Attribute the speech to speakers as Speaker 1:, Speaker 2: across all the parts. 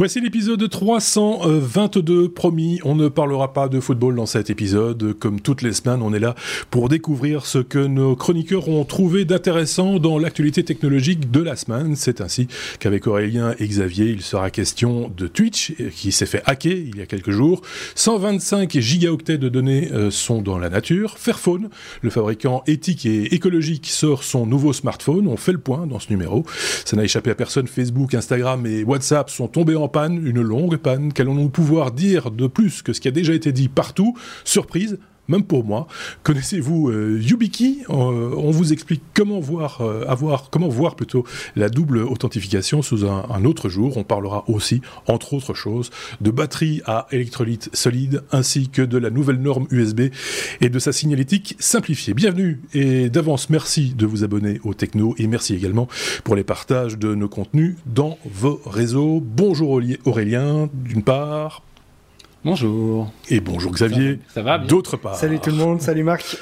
Speaker 1: Voici l'épisode 322. Promis, on ne parlera pas de football dans cet épisode. Comme toutes les semaines, on est là pour découvrir ce que nos chroniqueurs ont trouvé d'intéressant dans l'actualité technologique de la semaine. C'est ainsi qu'avec Aurélien et Xavier, il sera question de Twitch, qui s'est fait hacker il y a quelques jours. 125 gigaoctets de données euh, sont dans la nature. Fairphone, le fabricant éthique et écologique, sort son nouveau smartphone. On fait le point dans ce numéro. Ça n'a échappé à personne. Facebook, Instagram et WhatsApp sont tombés en panne, une longue panne. Qu'allons-nous pouvoir dire de plus que ce qui a déjà été dit partout? Surprise, même pour moi. Connaissez-vous euh, YubiKey euh, On vous explique comment voir, euh, avoir, comment voir plutôt la double authentification sous un, autre jour. On parlera aussi, entre autres choses, de batterie à électrolyte solide ainsi que de la nouvelle norme USB et de sa signalétique simplifiée. Bienvenue et d'avance merci de vous abonner au Techno et merci également pour les partages de nos contenus dans vos réseaux. Bonjour Aurélien, d'une part.
Speaker 2: Bonjour.
Speaker 1: Et bonjour Xavier.
Speaker 2: Ça va, bien
Speaker 1: D'autre part.
Speaker 3: Salut tout le monde, salut Marc.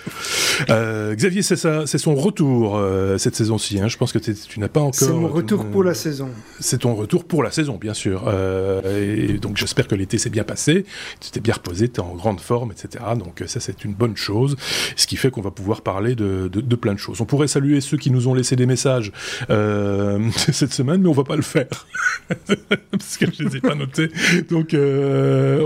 Speaker 1: Euh, Xavier, c'est c'est son retour euh, cette saison-ci. Hein. Je pense que tu n'as pas encore.
Speaker 3: C'est mon retour pour la saison.
Speaker 1: C'est ton retour pour la saison, bien sûr. Euh, et donc j'espère que l'été s'est bien passé. Tu t'es bien reposé, tu es en grande forme, etc. Donc ça, c'est une bonne chose. Ce qui fait qu'on va pouvoir parler de, de, de, plein de choses. On pourrait saluer ceux qui nous ont laissé des messages cette semaine, mais on va pas le faire parce que je les ai pas notés. Donc,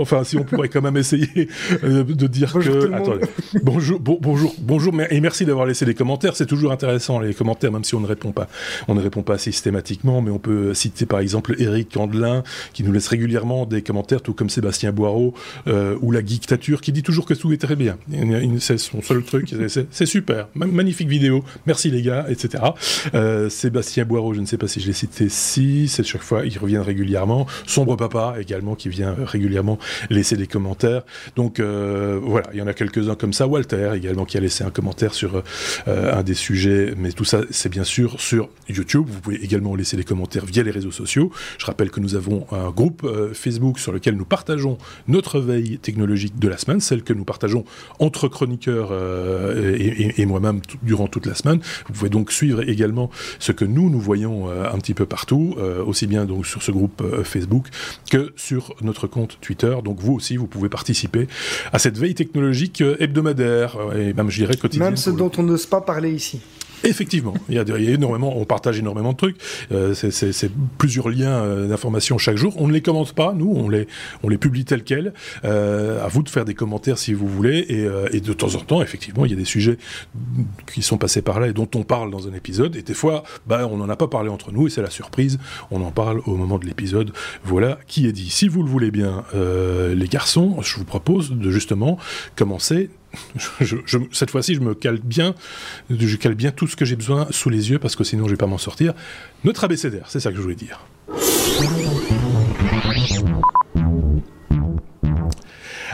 Speaker 1: enfin si on pourrait quand même essayer euh, de dire que. Attendez. Bonjour, bonjour, bonjour, et merci d'avoir laissé des commentaires. C'est toujours intéressant les commentaires, même si on ne répond pas. On ne répond pas systématiquement, mais on peut citer par exemple Eric Candelin qui nous laisse régulièrement des commentaires, tout comme Sébastien Boireau euh, ou la dictature qui dit toujours que tout est très bien. C'est son seul truc. C'est super, magnifique vidéo. Merci les gars, etc. Euh, Sébastien Boireau, je ne sais pas si je l'ai cité. Si, c'est chaque fois, il revient régulièrement. Sombre Papa également qui vient régulièrement laisser des commentaires. Donc euh, voilà, il y en a quelques-uns comme ça. Walter également qui a laissé un commentaire sur euh, un des sujets, mais tout ça c'est bien sûr sur YouTube. Vous pouvez également laisser des commentaires via les réseaux sociaux. Je rappelle que nous avons un groupe euh, Facebook sur lequel nous partageons notre veille technologique de la semaine, celle que nous partageons entre chroniqueurs et, et, moi-même durant toute la semaine. Vous pouvez donc suivre également ce que nous nous voyons un petit peu partout, aussi bien donc sur ce groupe Facebook que sur notre compte Twitter. Donc vous aussi, vous pouvez participer à cette veille technologique hebdomadaire, euh, et même je dirais quotidienne.
Speaker 3: Même ce dont on n'ose pas parler ici.
Speaker 1: Effectivement, il y, a, énormément, on partage énormément de trucs. Euh, c'est plusieurs liens euh, d'informations chaque jour. On ne les commente pas, nous, on les, publie tels quels. Euh, à vous de faire des commentaires si vous voulez. Et, de temps en temps, effectivement, il y a des sujets qui sont passés par là et dont on parle dans un épisode. Et des fois, bah, on n'en a pas parlé entre nous et c'est la surprise. On en parle au moment de l'épisode. Voilà qui est dit. Si vous le voulez bien, les garçons, je vous propose de justement commencer je, cette fois-ci, je me cale bien, je cale bien tout ce que j'ai besoin sous les yeux parce que sinon je vais pas m'en sortir. Notre abécédaire, c'est ça que je voulais dire.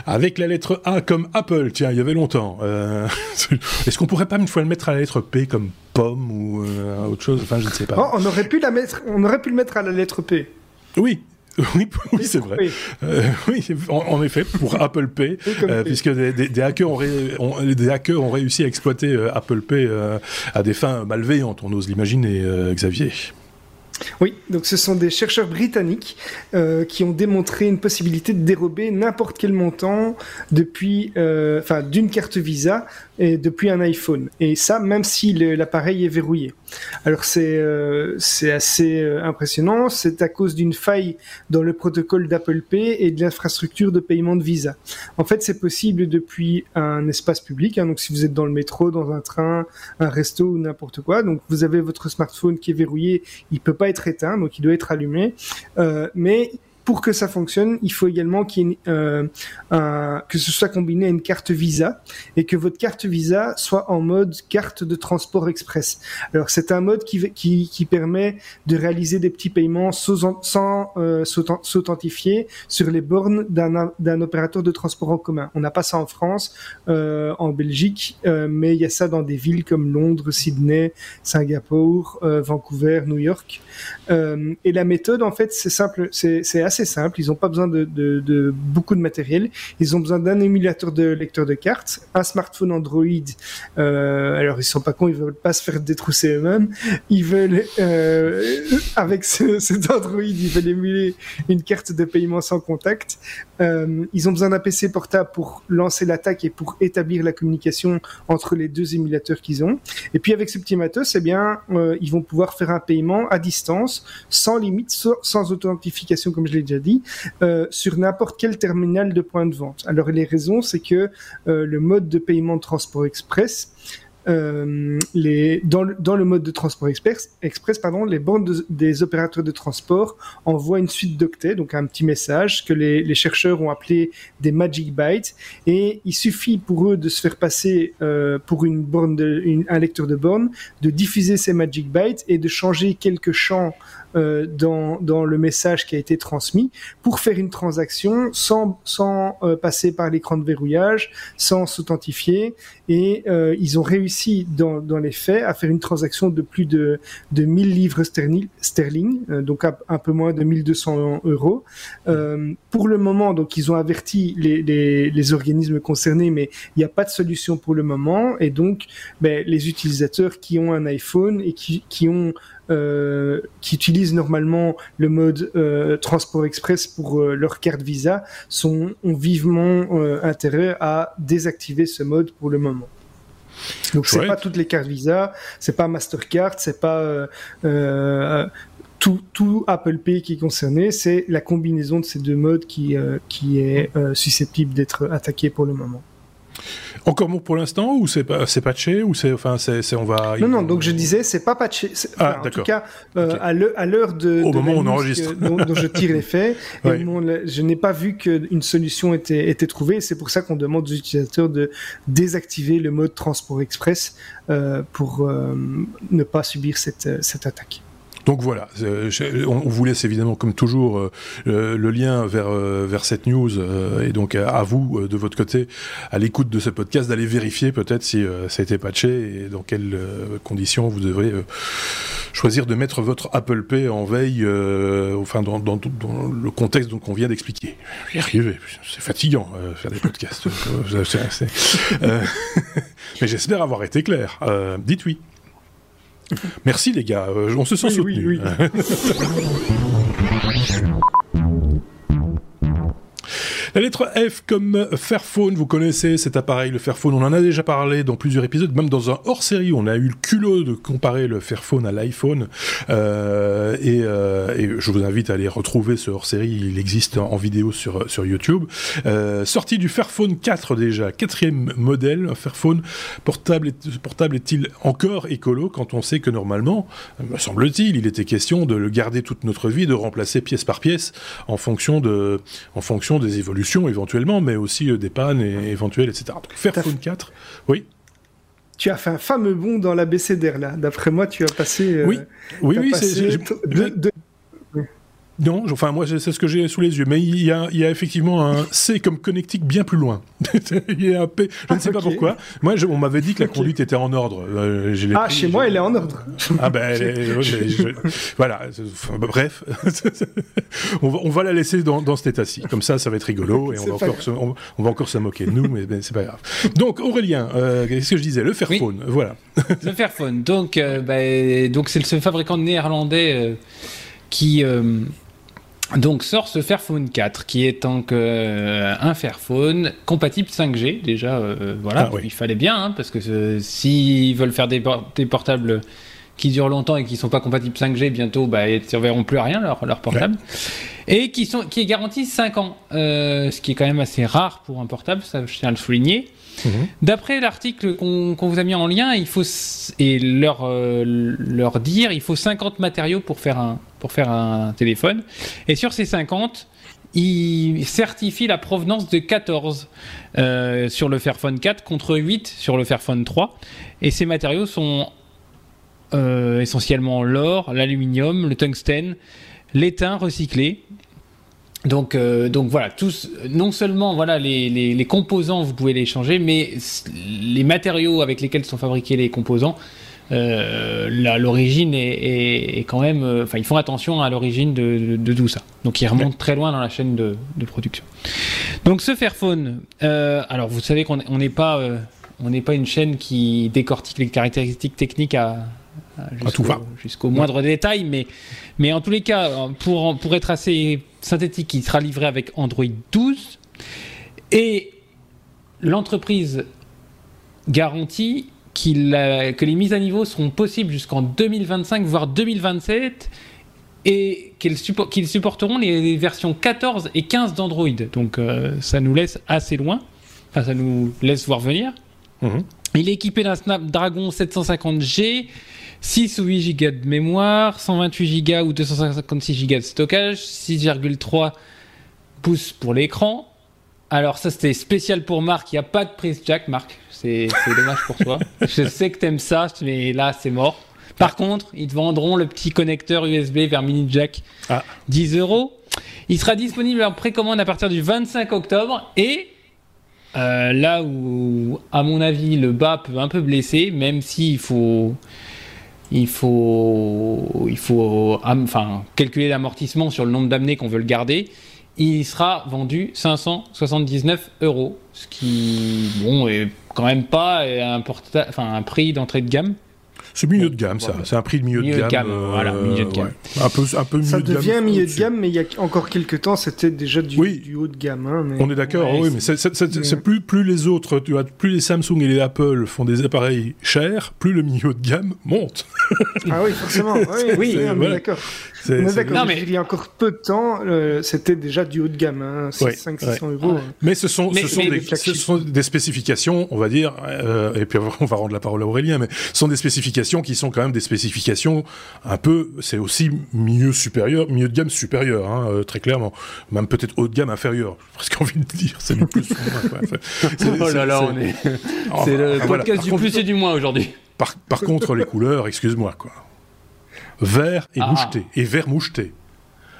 Speaker 1: Avec la lettre A comme Apple, tiens, il y avait longtemps. Euh, est-ce qu'on pourrait pas une fois le mettre à la lettre P comme pomme ou euh, autre chose? Enfin, je ne sais pas.
Speaker 3: Oh, on aurait pu la mettre, on aurait pu le mettre à la lettre P.
Speaker 1: Oui, Oui, oui c'est vrai. Euh, oui, en, effet, pour Apple Pay, euh, puisque des, hackers ont, des hackers ont réussi à exploiter euh, Apple Pay à des fins malveillantes, on ose l'imaginer, Xavier.
Speaker 3: Oui, donc ce sont des chercheurs britanniques euh, qui ont démontré une possibilité de dérober n'importe quel montant depuis, euh, enfin, d'une carte Visa et depuis un iPhone. Et ça, même si l'appareil est verrouillé. Alors c'est euh, c'est assez euh, impressionnant. C'est à cause d'une faille dans le protocole d'Apple Pay et de l'infrastructure de paiement de Visa. En fait, c'est possible depuis un espace public. Hein, donc si vous êtes dans le métro, dans un train, un resto ou n'importe quoi, donc vous avez votre smartphone qui est verrouillé, il peut pas être éteint, donc il doit être allumé. Euh, mais pour que ça fonctionne, il faut également euh, que ce soit combiné à une carte Visa et que votre carte Visa soit en mode carte de transport express. Alors c'est un mode qui, qui, permet de réaliser des petits paiements sans, euh, s'authentifier sur les bornes d'un opérateur de transport en commun. On n'a pas ça en France, euh, en Belgique, mais il y a ça dans des villes comme Londres, Sydney, Singapour, Vancouver, New York. et la méthode en fait c'est simple, c'est assez simple. Ils n'ont pas besoin de, beaucoup de matériel. Ils ont besoin d'un émulateur de lecteur de cartes, un smartphone Android. Euh, alors ils sont pas cons, ils veulent pas se faire détrousser eux-mêmes. Ils veulent euh, avec ce, cet Android, ils veulent émuler une carte de paiement sans contact. Euh, ils ont besoin d'un PC portable pour lancer l'attaque et pour établir la communication entre les deux émulateurs qu'ils ont. Et puis avec ce petit matos, eh bien, ils vont pouvoir faire un paiement à distance, sans limite, sans authentification, comme je l'ai déjà dit, euh, sur n'importe quel terminal de point de vente. Alors les raisons, c'est que euh, le mode de paiement de transport express euh, dans, le, mode de transport express, express pardon, les bandes de, des opérateurs de transport envoient une suite d'octets, donc un petit message que les, chercheurs ont appelé des magic bytes, et il suffit pour eux de se faire passer pour une borne un lecteur de borne, de diffuser ces magic bytes et de changer quelques champs euh, dans, dans le message qui a été transmis pour faire une transaction sans, sans euh, passer par l'écran de verrouillage, sans s'authentifier. Et euh, ils ont réussi dans, dans les faits à faire une transaction de plus de, de 1000 livres sterling, sterling donc un, peu moins de 1200 euros. pour le moment, donc ils ont averti les, les, les organismes concernés, mais il n'y a pas de solution pour le moment. Et donc, ben, les utilisateurs qui ont un iPhone et qui, qui ont euh, qui utilisent normalement le mode euh, transport express pour euh, leur carte Visa sont, ont vivement euh, intérêt à désactiver ce mode pour le moment. Donc c'est pas toutes les cartes Visa, c'est pas Mastercard, c'est pas tout, tout, Apple Pay qui est concerné, c'est la combinaison de ces deux modes qui, qui est susceptible d'être attaqué pour le moment.
Speaker 1: Encore bon pour l'instant ou c'est pas c'est patché ou c'est enfin c'est on va
Speaker 3: non non donc je disais c'est pas patché enfin, ah, en tout cas euh, okay. à l'heure de
Speaker 1: au
Speaker 3: de
Speaker 1: moment où on enregistre.
Speaker 3: dont, dont, je tire les faits je n'ai pas vu qu'une solution était était trouvée c'est pour ça qu'on demande aux utilisateurs de désactiver le mode transport express euh, pour euh, ne pas subir cette cette attaque
Speaker 1: donc voilà, euh, on vous laisse évidemment comme toujours euh, le lien vers euh, vers cette news et donc à vous de votre côté à l'écoute de ce podcast d'aller vérifier peut-être si ça a été patché et dans quelles conditions vous devrez choisir de mettre votre Apple Pay en veille enfin dans, dans, dans, le contexte qu'on vient d'expliquer. J'y c'est fatigant faire des podcasts. mais j'espère avoir été clair. dites oui. Merci les gars, euh, on se sent
Speaker 3: oui,
Speaker 1: soutenu.
Speaker 3: Oui, oui.
Speaker 1: La lettre F comme Fairphone, vous connaissez cet appareil, le Fairphone, on en a déjà parlé dans plusieurs épisodes, même dans un hors-série, on a eu le culot de comparer le Fairphone à l'iPhone, euh, et, euh, et, je vous invite à aller retrouver ce hors-série, il existe en vidéo sur, sur YouTube. Euh, sortie du Fairphone 4 déjà, quatrième modèle, un Fairphone portable, est, portable est-il encore écolo quand on sait que normalement, me semble-t-il, il était question de le garder toute notre vie, de remplacer pièce par pièce en fonction, de, en fonction des évolutions éventuellement, mais aussi euh, des pannes et, éventuelles, etc. Donc Fairphone 4, oui.
Speaker 3: Tu as fait un fameux bond dans la BCDR là. D'après moi, tu as passé.
Speaker 1: Euh, oui, oui, oui.
Speaker 3: Passé de, de,
Speaker 1: non, enfin moi c'est ce que j'ai sous les yeux, mais il y, a, il y a effectivement un C comme connectique bien plus loin. il y a un P, je ne sais ah, pas pourquoi. Moi je, on m'avait dit que la okay. conduite était en ordre. Euh,
Speaker 3: ah pris, chez moi elle est en ordre.
Speaker 1: Ah ben je, voilà, enfin, bref, on, va, on, va, la laisser dans, dans cet état-ci. Comme ça, ça va être rigolo et on va, encore se, on, on va encore se moquer de nous, mais ben, c'est pas grave. Donc Aurélien, euh, qu'est-ce que je disais? Le Fairphone, oui. voilà.
Speaker 2: le Fairphone, donc euh, bah, donc c'est ce fabricant néerlandais euh, qui donc sort ce Fairphone 4 qui est donc euh, un Fairphone compatible 5G déjà euh, voilà ah, oui. il fallait bien hein, parce que euh, s'ils veulent faire des, des, portables qui durent longtemps et qui sont pas compatibles 5G bientôt bah ils ne verront plus à rien leur, leur portable ouais. et qui sont qui est garanti 5 ans euh, ce qui est quand même assez rare pour un portable ça je tiens à le souligner Mmh. D'après l'article qu'on qu vous a mis en lien, il faut et leur euh, leur dire, il faut 50 matériaux pour faire un pour faire un téléphone. Et sur ces 50, il certifie la provenance de 14 euh, sur le Fairphone 4 contre 8 sur le Fairphone 3. Et ces matériaux sont euh, essentiellement l'or, l'aluminium, le tungstène, l'étain recyclé, donc, euh, voilà, tous, non seulement voilà les, composants, vous pouvez les changer, mais les matériaux avec lesquels sont fabriqués les composants, l'origine est, quand même. Enfin, ils font attention à l'origine de, tout ça. Donc, ils remontent très loin dans la chaîne de, production. Donc, ce Fairphone, alors vous savez qu'on on n'est pas une chaîne qui décortique les caractéristiques techniques à, jusqu'au moindre détail, mais, mais en tous les cas, pour, pour être assez synthétique, il sera livré avec Android 12 et l'entreprise garantit que les mises à niveau seront possibles jusqu'en 2025, voire 2027, et qu'ils supporteront les versions 14 et 15 d'Android. Donc euh, ça nous laisse assez loin, enfin ça nous laisse voir venir. Mhm. Il est équipé d'un Snapdragon 750G, 6 ou 8 Go de mémoire, 128 Go ou 256 Go de stockage, 6,3 pouces pour l'écran. Alors ça c'était spécial pour Marc, il n'y a pas de prise jack Marc, c'est dommage pour toi. Je sais que t'aimes ça, mais là c'est mort. Par contre, ils te vendront le petit connecteur USB vers mini jack, ah. 10 euros. Il sera disponible en précommande à partir du 25 octobre et euh, là où, à mon avis, le bas peut un peu blesser, même s'il faut, il faut, enfin, calculer l'amortissement sur le nombre d'amenés qu'on veut le garder. Il sera vendu 579 euros, ce qui, bon, est quand même pas un, enfin, un prix d'entrée de gamme.
Speaker 1: C'est milieu de gamme, ça. C'est un prix de milieu, de gamme.
Speaker 2: voilà, milieu de gamme.
Speaker 1: Un peu, un peu
Speaker 3: ça devient milieu de gamme, mais il y a encore quelques temps, c'était déjà du, du, haut de gamme. Hein,
Speaker 1: On est d'accord, oui, mais c'est plus, plus les autres, tu vois, plus les Samsung et les Apple font des appareils chers, plus le milieu de gamme monte.
Speaker 3: ah oui, forcément. Oui, oui d'accord. d'accord. Mais... Il y a encore peu de temps, euh, c'était déjà du haut de gamme, hein, 500-600 euros.
Speaker 1: Mais ce sont, ce, sont des, ce sont des spécifications, on va dire, euh, et puis on va rendre la parole à Aurélien, mais ce sont des spécifications qui sont quand même des spécifications un peu, c'est aussi milieu supérieur, milieu de gamme supérieur, hein, euh, très clairement, même peut-être haut de gamme inférieur. J'ai presque envie de dire, c'est du plus.
Speaker 2: oh là là, on est. c'est le podcast du plus et du moins aujourd'hui.
Speaker 1: Par, par contre, les couleurs, excuse-moi quoi vert et ah. moucheté, et vert moucheté.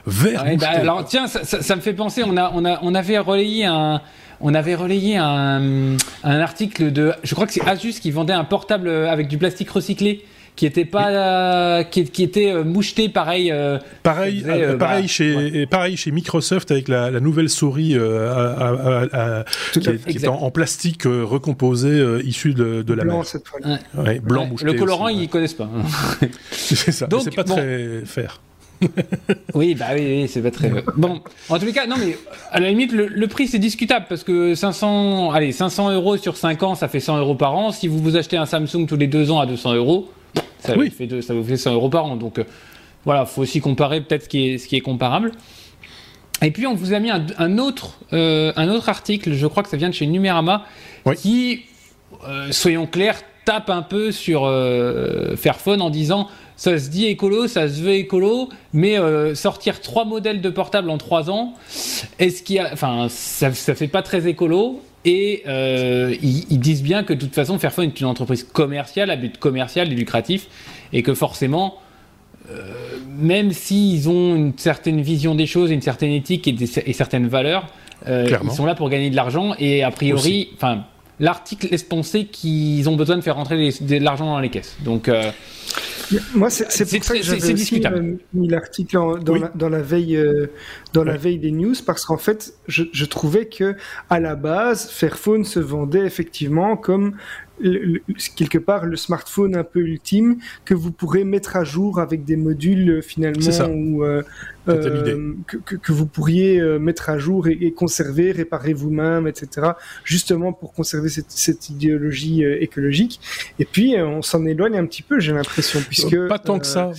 Speaker 1: Vert bah, moucheté.
Speaker 2: alors tiens, ça, me fait penser, on, a, on, a, on avait relayé un... On avait relayé un, un article de, je crois que c'est Asus qui vendait un portable avec du plastique recyclé qui était pas qui, était euh, moucheté pareil
Speaker 1: euh, pareil euh, pareil bah, chez pareil chez Microsoft avec la, nouvelle souris qui, est, en, plastique recomposé issu de, de la
Speaker 3: blanc,
Speaker 1: mer.
Speaker 3: cette fois
Speaker 1: blanc moucheté
Speaker 2: le colorant ils connaissent pas
Speaker 1: c'est ça c'est pas très faire.
Speaker 2: Oui, bah oui, c'est pas très. Bon, en tous les cas, non, mais à la limite, le, prix c'est discutable parce que 500, allez, 500 euros sur 5 ans, ça fait 100 euros par an. Si vous vous achetez un Samsung tous les 2 ans à 200 euros, ça, vous fait ça vous fait 100 euros par an. Donc euh, voilà, faut aussi comparer peut-être ce qui est, ce qui est comparable. Et puis on vous a mis un, autre, euh, un autre article, je crois que ça vient de chez Numérama, qui, euh, soyons clairs, tape un peu sur Fairphone en disant ça se dit écolo, ça se veut écolo, mais sortir trois modèles de portables en trois ans, est-ce qu'il y a, enfin, ça, ça fait pas très écolo. Et euh, ils, disent bien que de toute façon, Fairphone est une entreprise commerciale, à but commercial et lucratif, et que forcément, euh, même s'ils ont une certaine vision des choses, une certaine éthique et, certaines valeurs, euh, ils sont là pour gagner de l'argent. Et a priori, enfin, l'article laisse penser qu'ils ont besoin de faire rentrer de l'argent dans les caisses. Donc
Speaker 3: moi, c'est pour ça que j'avais euh, mis l'article dans, la, dans, la, veille, euh, dans la veille des news, parce qu'en fait, je, je, trouvais que à la base, Fairphone se vendait effectivement comme quelque part le smartphone un peu ultime que vous pourrez mettre à jour avec des modules euh, finalement ou euh, euh, que, que, vous pourriez mettre à jour et, conserver, réparer vous-même, etc. Justement pour conserver cette, cette idéologie écologique. Et puis on s'en éloigne un petit peu, j'ai l'impression, puisque
Speaker 1: pas tant que ça.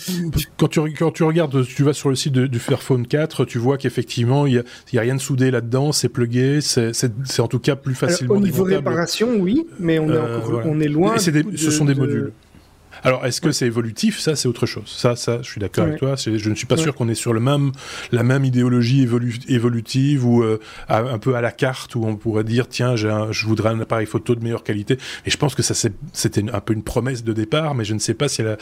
Speaker 1: Quand tu quand tu regardes, tu vas sur le site du Fairphone 4, tu vois qu'effectivement il y a, y a, rien de soudé là-dedans, c'est plugué, c'est en tout cas plus facilement.
Speaker 3: Alors, au niveau réparation, oui, mais on est encore on est loin.
Speaker 1: ce sont des modules. Alors, est-ce que c'est évolutif? Ça, c'est autre chose. Ça, ça, je suis d'accord avec toi. Je ne suis pas sûr qu'on est sur le même, la même idéologie évolutive ou euh, un peu à la carte où on pourrait dire tiens, je voudrais un appareil photo de meilleure qualité. Et je pense que ça, c'était un peu une promesse de départ, mais je ne sais pas si elle,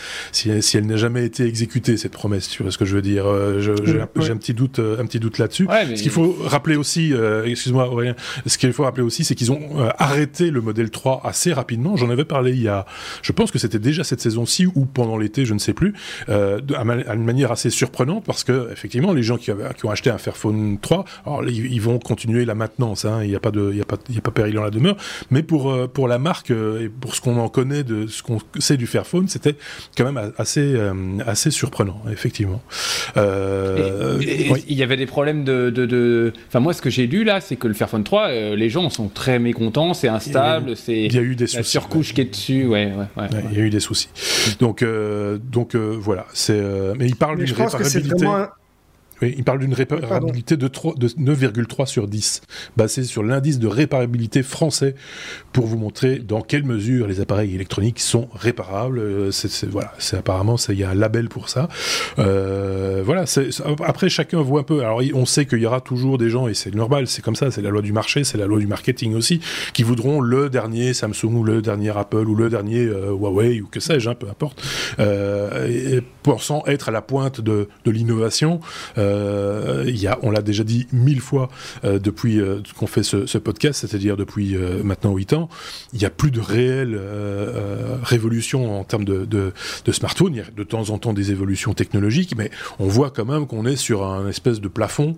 Speaker 1: si, elle n'a jamais été exécutée cette promesse. Tu vois ce que je veux dire? Euh, J'ai un, petit doute, euh, un petit doute là-dessus. ce qu'il faut rappeler aussi, excuse-moi, Aurélien, ce qu'il faut rappeler aussi, c'est qu'ils ont arrêté le modèle 3 assez rapidement. J'en avais parlé il y a, je pense que c'était déjà cette saison-ci ou pendant l'été, je ne sais plus, euh, de, à, une manière assez surprenante parce que effectivement, les gens qui, avaient, qui ont acheté un Fairphone 3, alors ils, vont continuer la maintenance, hein, il n'y a pas de, il a pas, il a pas péril dans la demeure, mais pour euh, pour la marque euh, et pour ce qu'on en connaît de ce qu'on sait du Fairphone, c'était quand même assez euh, assez surprenant, effectivement.
Speaker 2: Il y avait des problèmes de, de, enfin moi ce que j'ai lu là, c'est que le Fairphone 3, les gens sont très mécontents, c'est instable, c'est
Speaker 1: il y a eu des
Speaker 2: la surcouche qui est dessus, ouais, ouais, ouais,
Speaker 1: il y a eu des soucis. Donc donc voilà, c'est mais il parle d'une réparabilité. Oui, il parle d'une réparabilité de, 9,3 sur 10, basée sur l'indice de réparabilité français, pour vous montrer dans quelle mesure les appareils électroniques sont réparables. Euh, voilà, c'est apparemment il y a un label pour ça. Euh, voilà. après, chacun voit un peu. Alors, on sait qu'il y aura toujours des gens, et c'est normal, c'est comme ça, c'est la loi du marché, c'est la loi du marketing aussi, qui voudront le dernier Samsung ou le dernier Apple ou le dernier euh, Huawei ou que sais-je, hein, peu importe, et, pensant être à la pointe de, de l'innovation. Euh, a, on l'a déjà dit mille fois euh, depuis euh, qu'on fait ce, podcast, c'est-à-dire depuis maintenant 8 ans, il n'y a plus de réelle révolution en termes de, de, de smartphone. Il y a de temps en temps des évolutions technologiques, mais on voit quand même qu'on est sur un espèce de plafond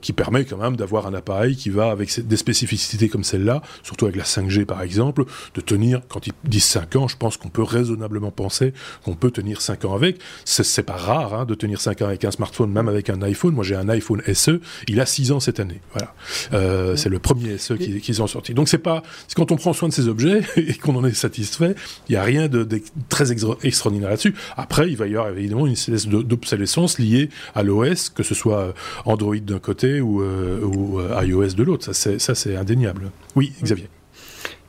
Speaker 1: qui permet quand même d'avoir un appareil qui va avec des spécificités comme celle-là, surtout avec la 5G par exemple, de tenir, quand ils disent 5 ans, je pense qu'on peut raisonnablement penser qu'on peut tenir 5 ans avec. C'est pas rare hein, de tenir 5 ans avec un smartphone, même avec un iPhone. Moi, j'ai un iPhone SE. Il a 6 ans cette année. Voilà. Euh, c'est le premier SE qu'ils ont sorti. Donc, c'est pas, quand on prend soin de ces objets et qu'on en est satisfait, il n'y a rien de, très extraordinaire là-dessus. Après, il va y avoir évidemment une espèce d'obsolescence liée à l'OS, que ce soit euh, Android d'un côté ou, euh, ou iOS de l'autre. Ça, c'est indéniable. Oui, Xavier.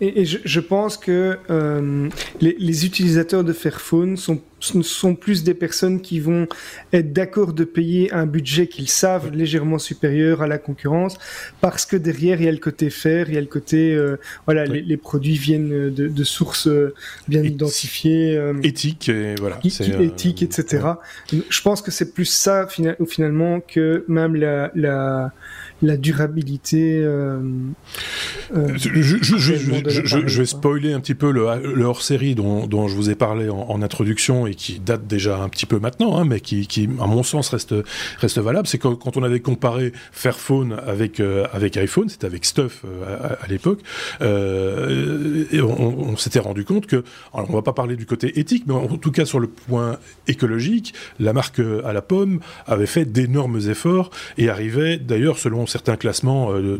Speaker 3: Et, je, pense que euh, les, utilisateurs de Fairphone sont, sont plus des personnes qui vont être d'accord de payer un budget qu'ils savent légèrement supérieur à la concurrence, parce que derrière il y a le côté faire, il y a le côté euh, voilà les, produits viennent de, sources euh, bien identifiées,
Speaker 1: éthiques et voilà,
Speaker 3: éthique, etc. Je pense que c'est plus ça finalement que même la, la la durabilité. Euh,
Speaker 1: euh, je, vais spoiler un petit peu le, hors-série dont, je vous ai parlé en, introduction et qui date déjà un petit peu maintenant, hein, mais qui, à mon sens, reste, reste valable. C'est quand, quand on avait comparé Fairphone avec, euh, avec iPhone, c'était avec Stuff à, l'époque, et on, s'était rendu compte que, alors on va pas parler du côté éthique, mais en tout cas sur le point écologique, la marque à la pomme avait fait d'énormes efforts et arrivait d'ailleurs selon certains classements euh,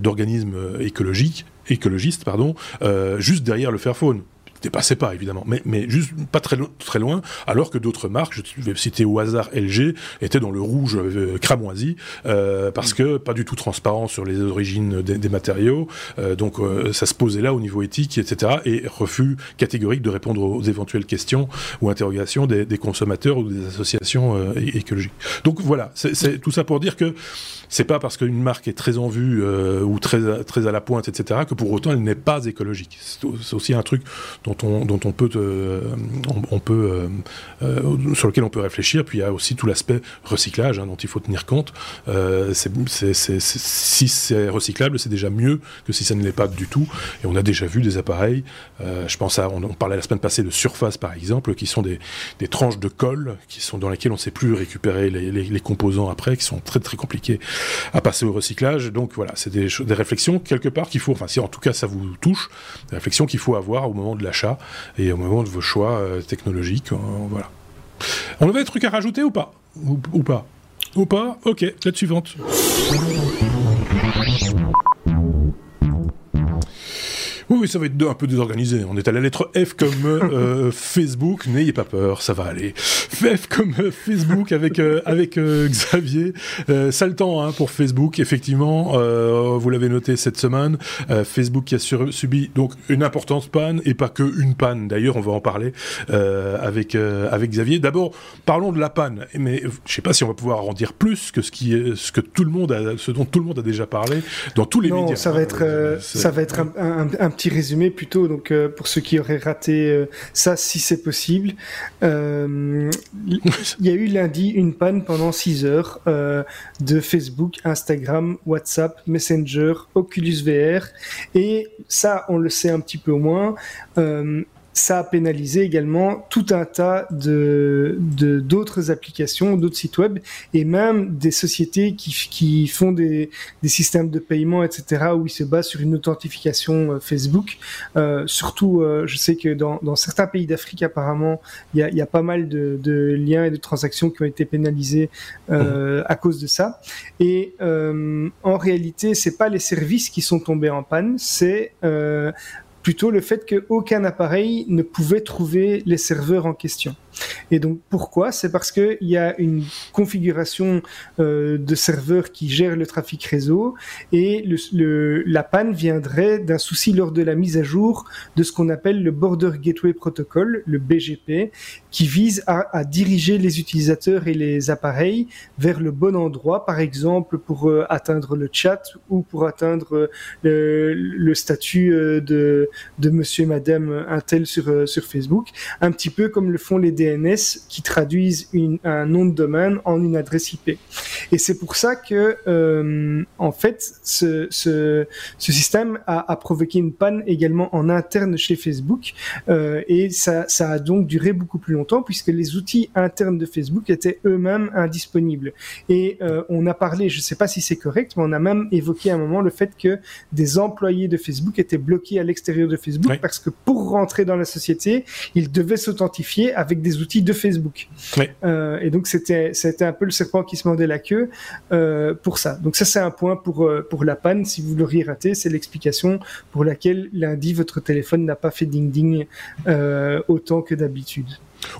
Speaker 1: d'organismes de, de, euh, écologiques écologistes, pardon, euh, juste derrière le Fairphone dépassait pas évidemment, mais, mais juste pas très, très loin, alors que d'autres marques, je vais citer au hasard LG, étaient dans le rouge euh, cramoisi, euh, parce que pas du tout transparent sur les origines des, matériaux, euh, donc ça se posait là au niveau éthique, etc., et refus catégorique de répondre aux éventuelles questions ou interrogations des, des consommateurs ou des associations écologiques. Donc voilà, c'est tout ça pour dire que c'est pas parce qu'une marque est très en vue ou très, très à la pointe, etc., que pour autant elle n'est pas écologique. C'est aussi un truc dont on, peut, euh, on, peut euh, euh, sur lequel on peut réfléchir. Puis il y a aussi tout l'aspect recyclage hein, dont il faut tenir compte. si c'est recyclable, c'est déjà mieux que si ça ne l'est pas du tout. Et on a déjà vu des appareils. je pense à, on, parlait la semaine passée de Surface par exemple, qui sont des, tranches de colle qui sont dans lesquelles on ne sait plus récupérer les, les, composants après, qui sont très très compliqués à passer au recyclage. Donc voilà, c'est des, des réflexions quelque part qu'il faut, enfin si en tout cas ça vous touche, des réflexions qu'il faut avoir au moment de la et au moment de vos choix euh, technologiques. Euh, voilà. On avait des trucs à rajouter ou pas? Ou, ou, pas? Ou pas? Ok, lettre suivante. Oui, ça va être un peu désorganisé. On est à la lettre F comme euh, Facebook. N'ayez pas peur, ça va aller. F comme euh, Facebook avec euh, avec Xavier. ça le temps hein, pour Facebook, effectivement. vous l'avez noté cette semaine. Facebook qui a subi donc une importante panne et pas que une panne. D'ailleurs, on va en parler avec avec Xavier. D'abord, parlons de la panne. Mais je sais pas si on va pouvoir en dire plus que ce qui est ce que tout le monde a, ce dont tout le monde a déjà parlé dans tous les
Speaker 3: non,
Speaker 1: médias.
Speaker 3: ça va être ça va être un, un petit résumé plutôt, donc euh, pour ceux qui auraient raté euh, ça, si c'est possible. Euh, il y a eu lundi une panne pendant 6 heures de Facebook, Instagram, WhatsApp, Messenger, Oculus VR, et ça, on le sait un petit peu moins ça a pénalisé également tout un tas de d'autres applications, d'autres sites web et même des sociétés qui, qui font des, des systèmes de paiement, etc., où ils se basent sur une authentification euh, Facebook. Euh, surtout, euh, je sais que dans, dans certains pays d'Afrique, apparemment, il y a, y a, pas mal de, de, liens et de transactions qui ont été pénalisés euh, à cause de ça. Et euh, en réalité, c'est pas les services qui sont tombés en panne, c'est plutôt le fait qu'aucun appareil ne pouvait trouver les serveurs en question. Et donc pourquoi? C'est parce qu'il y a une configuration euh, de serveur qui gère le trafic réseau et la panne viendrait d'un souci lors de la mise à jour de ce qu'on appelle le Border Gateway Protocol, le BGP, qui vise à, diriger les utilisateurs et les appareils vers le bon endroit, par exemple pour euh, atteindre le chat ou pour atteindre euh, le, statut de, monsieur et madame Intel sur, euh, sur Facebook, un petit peu comme le font les Qui traduisent un nom de domaine en une adresse IP. Et c'est pour ça que, euh, en fait, ce, ce, ce système a, a, provoqué une panne également en interne chez Facebook. Euh, et ça, ça a donc duré beaucoup plus longtemps puisque les outils internes de Facebook étaient eux-mêmes indisponibles. Et euh, on a parlé, je ne sais pas si c'est correct, mais on a même évoqué à un moment le fait que des employés de Facebook étaient bloqués à l'extérieur de Facebook oui. parce que pour rentrer dans la société, ils devaient s'authentifier avec des outils de Facebook.
Speaker 1: Oui.
Speaker 3: Euh, et donc c'était c'était un peu le serpent qui se mordait la queue euh, pour ça. Donc ça c'est un point pour euh, pour la panne. Si vous l'auriez raté, c'est l'explication pour laquelle lundi votre téléphone n'a pas fait ding ding euh, autant que d'habitude.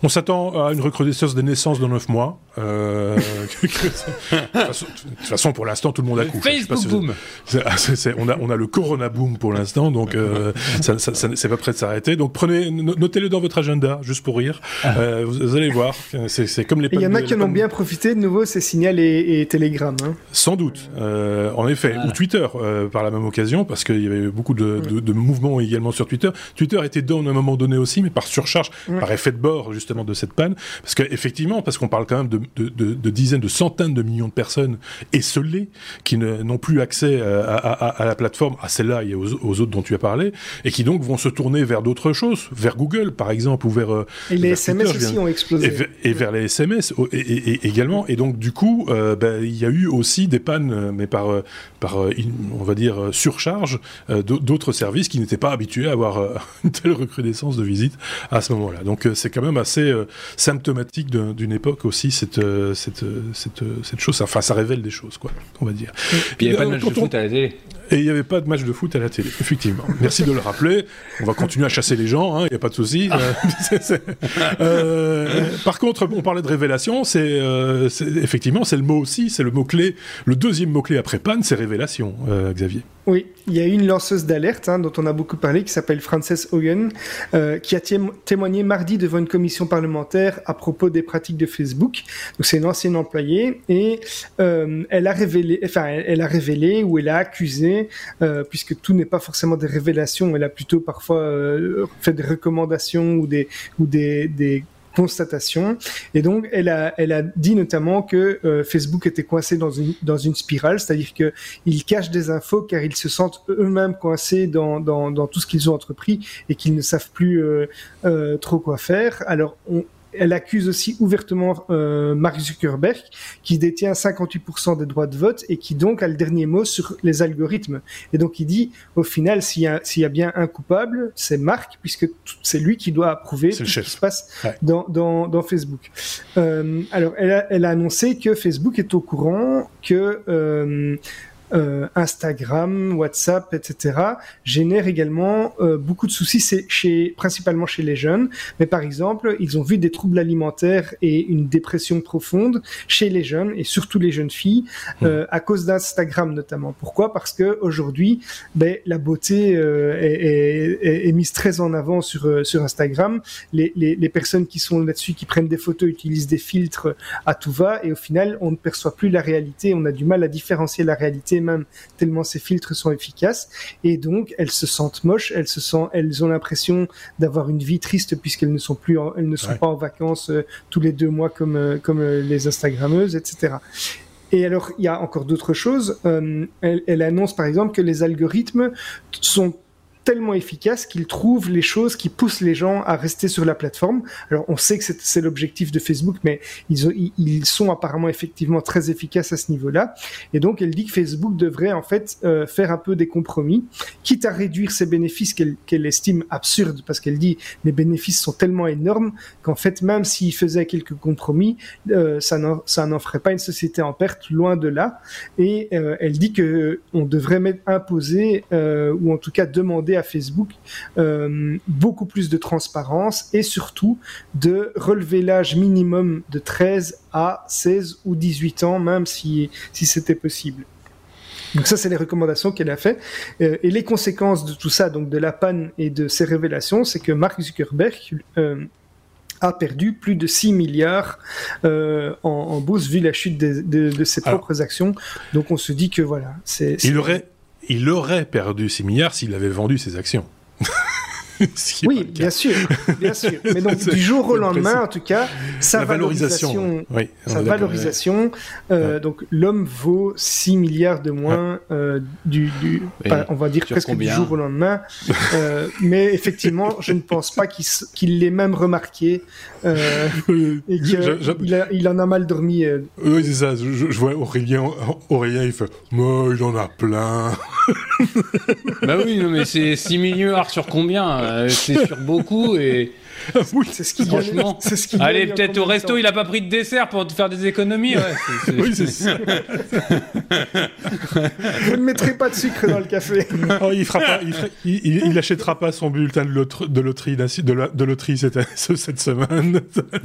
Speaker 1: On s'attend à une recrudescence des naissances dans 9 mois. Euh... de, toute façon, pour l'instant, tout le monde accouche.
Speaker 2: Facebook si boom.
Speaker 1: C'est, on, a, on a le Corona boom pour l'instant, donc euh, ça, ça, ça, c'est pas prêt de s'arrêter. Donc prenez, notez-le dans votre agenda, juste pour rire. Euh, vous, vous, allez voir, c'est, comme les.
Speaker 3: Il y en a qui en ont bien profité. De nouveau, c'est Signal et, et Telegram. Hein.
Speaker 1: Sans doute, euh, en effet, voilà. ou Twitter euh, par la même occasion, parce qu'il y avait beaucoup de, de, de, mouvements également sur Twitter. Twitter était down à un moment donné aussi, mais par surcharge, ouais. par effet de bord justement de cette panne, parce qu'effectivement, parce qu'on parle quand même de, de, de, de, dizaines, de centaines de millions de personnes esselées qui n'ont plus accès à, à, à, la plateforme, à celle-là et aux, aux, autres dont tu as parlé, et qui donc vont se tourner vers d'autres choses, vers Google par exemple, ou vers...
Speaker 3: Euh, et les
Speaker 1: vers
Speaker 3: SMS Twitter, aussi ont explosé.
Speaker 1: Et, et vers les SMS et, et, également, et donc du coup, euh, ben, il y a eu aussi des pannes, mais par, euh, par on va dire, surcharge d'autres services qui n'étaient pas habitués à avoir une telle recrudescence de visites à ce moment-là. Donc c'est quand même assez euh, symptomatique d'une époque aussi cette, euh, cette, cette, cette, chose. Enfin, ça révèle des choses, quoi, on va dire.
Speaker 2: Et puis il n'y avait pas de match de foot à la télé.
Speaker 1: Et il n'y avait pas de match de foot à la télé, effectivement. Merci de le rappeler. On va continuer à chasser les gens, il hein, n'y a pas de souci. Ah. euh, par contre, on parlait de révélation, c'est effectivement c'est le mot aussi, c'est le mot clé, le deuxième mot clé après panne, c'est révélation, euh, Xavier.
Speaker 3: Oui, il y a une lanceuse d'alerte hein, dont on a beaucoup parlé, qui s'appelle Frances Hogan, euh, qui a témoigné mardi devant une commission parlementaire à propos des pratiques de Facebook. Donc c'est une ancienne employée et euh, elle a révélé, enfin elle, a révélé ou elle a accusé, euh, puisque tout n'est pas forcément des révélations, elle a plutôt parfois euh, fait des recommandations ou des ou des, des constatation. Et donc, elle a, elle a dit notamment que euh, Facebook était coincé dans une, dans une spirale, c'est-à-dire qu'ils cachent des infos car ils se sentent eux-mêmes coincés dans, dans, dans, tout ce qu'ils ont entrepris et qu'ils ne savent plus euh, euh, trop quoi faire. Alors, on, elle accuse aussi ouvertement euh, Mark Zuckerberg, qui détient 58% des droits de vote et qui donc a le dernier mot sur les algorithmes. Et donc il dit, au final, s'il y a, s'il y a bien un coupable, c'est Mark, puisque c'est lui qui doit approuver tout ce qui se passe ouais. dans, dans, dans, Facebook. Euh, alors, elle a, elle a, annoncé que Facebook est au courant que... Euh, euh, Instagram, WhatsApp, etc., génèrent également euh, beaucoup de soucis chez, principalement chez les jeunes. Mais par exemple, ils ont vu des troubles alimentaires et une dépression profonde chez les jeunes et surtout les jeunes filles euh, mmh. à cause d'Instagram notamment. Pourquoi? Parce que aujourd'hui, ben, la beauté euh, est, est, est, mise très en avant sur euh, sur Instagram. Les, les, les personnes qui sont là-dessus, qui prennent des photos, utilisent des filtres à tout va, et au final, on ne perçoit plus la réalité. On a du mal à différencier la réalité même tellement ces filtres sont efficaces et donc elles se sentent moches elles se sentent elles ont l'impression d'avoir une vie triste puisqu'elles ne sont plus en, elles ne sont ouais. pas en vacances euh, tous les deux mois comme euh, comme euh, les instagrammeuses etc et alors, il y a encore d'autres choses. Euh, elle, elle, annonce par exemple que les algorithmes sont tellement efficaces qu'ils trouvent les choses qui poussent les gens à rester sur la plateforme. Alors on sait que c'est l'objectif de Facebook, mais ils, sont apparemment effectivement très efficaces à ce niveau-là. Et donc elle dit que Facebook devrait en fait euh, faire un peu des compromis, quitte à réduire ses bénéfices qu'elle estime absurdes, parce qu'elle dit les bénéfices sont tellement énormes qu'en fait même s'il faisait quelques compromis, euh, ça n'en ferait pas une société en perte, loin de là. Et euh, elle dit que on devrait mettre imposer ou en tout cas demander à Facebook euh, beaucoup plus de transparence et surtout de relever l'âge minimum de 13 à 16 ou 18 ans, même si, si c'était possible. Donc ça, c'est les recommandations qu'elle a fait. Euh, et les conséquences de tout ça, donc de la panne et de ces révélations, c'est que Mark Zuckerberg euh, a perdu plus de 6 milliards euh, en, en, bourse vu la chute de, de, de ses propres actions. Donc on se dit que voilà, c'est...
Speaker 1: Il aurait, il aurait perdu 6 milliards s'il avait vendu ses actions.
Speaker 3: oui, bien sûr, bien sûr. Mais donc du jour au lendemain, en tout cas, sa valorisation, sa valorisation, euh, donc l'homme vaut 6 milliards de moins euh, du, du on va dire presque du jour au lendemain. euh, mais effectivement, je ne pense pas qu'il qu l'ait même remarqué euh, et qu'il il en a mal dormi. Euh.
Speaker 1: Oui, c'est ça. Je, je, vois Aurélien, Aurélien, il fait, moi, il en a plein.
Speaker 2: bah oui, non, mais c'est 6 milliards sur combien? Euh, C'est sur beaucoup et.
Speaker 3: oui, c'est ce qui
Speaker 2: franchement.
Speaker 3: C'est ce
Speaker 2: Allez, peut-être au resto, il a pas pris de dessert pour faire des économies. Ouais,
Speaker 1: oui, c'est ça.
Speaker 3: Vous ne mettrez pas de sucre dans le café.
Speaker 1: Oh, il fera pas, il, fera, il, il, achètera pas son bulletin de, de loterie de, la, de loterie cette, cette semaine.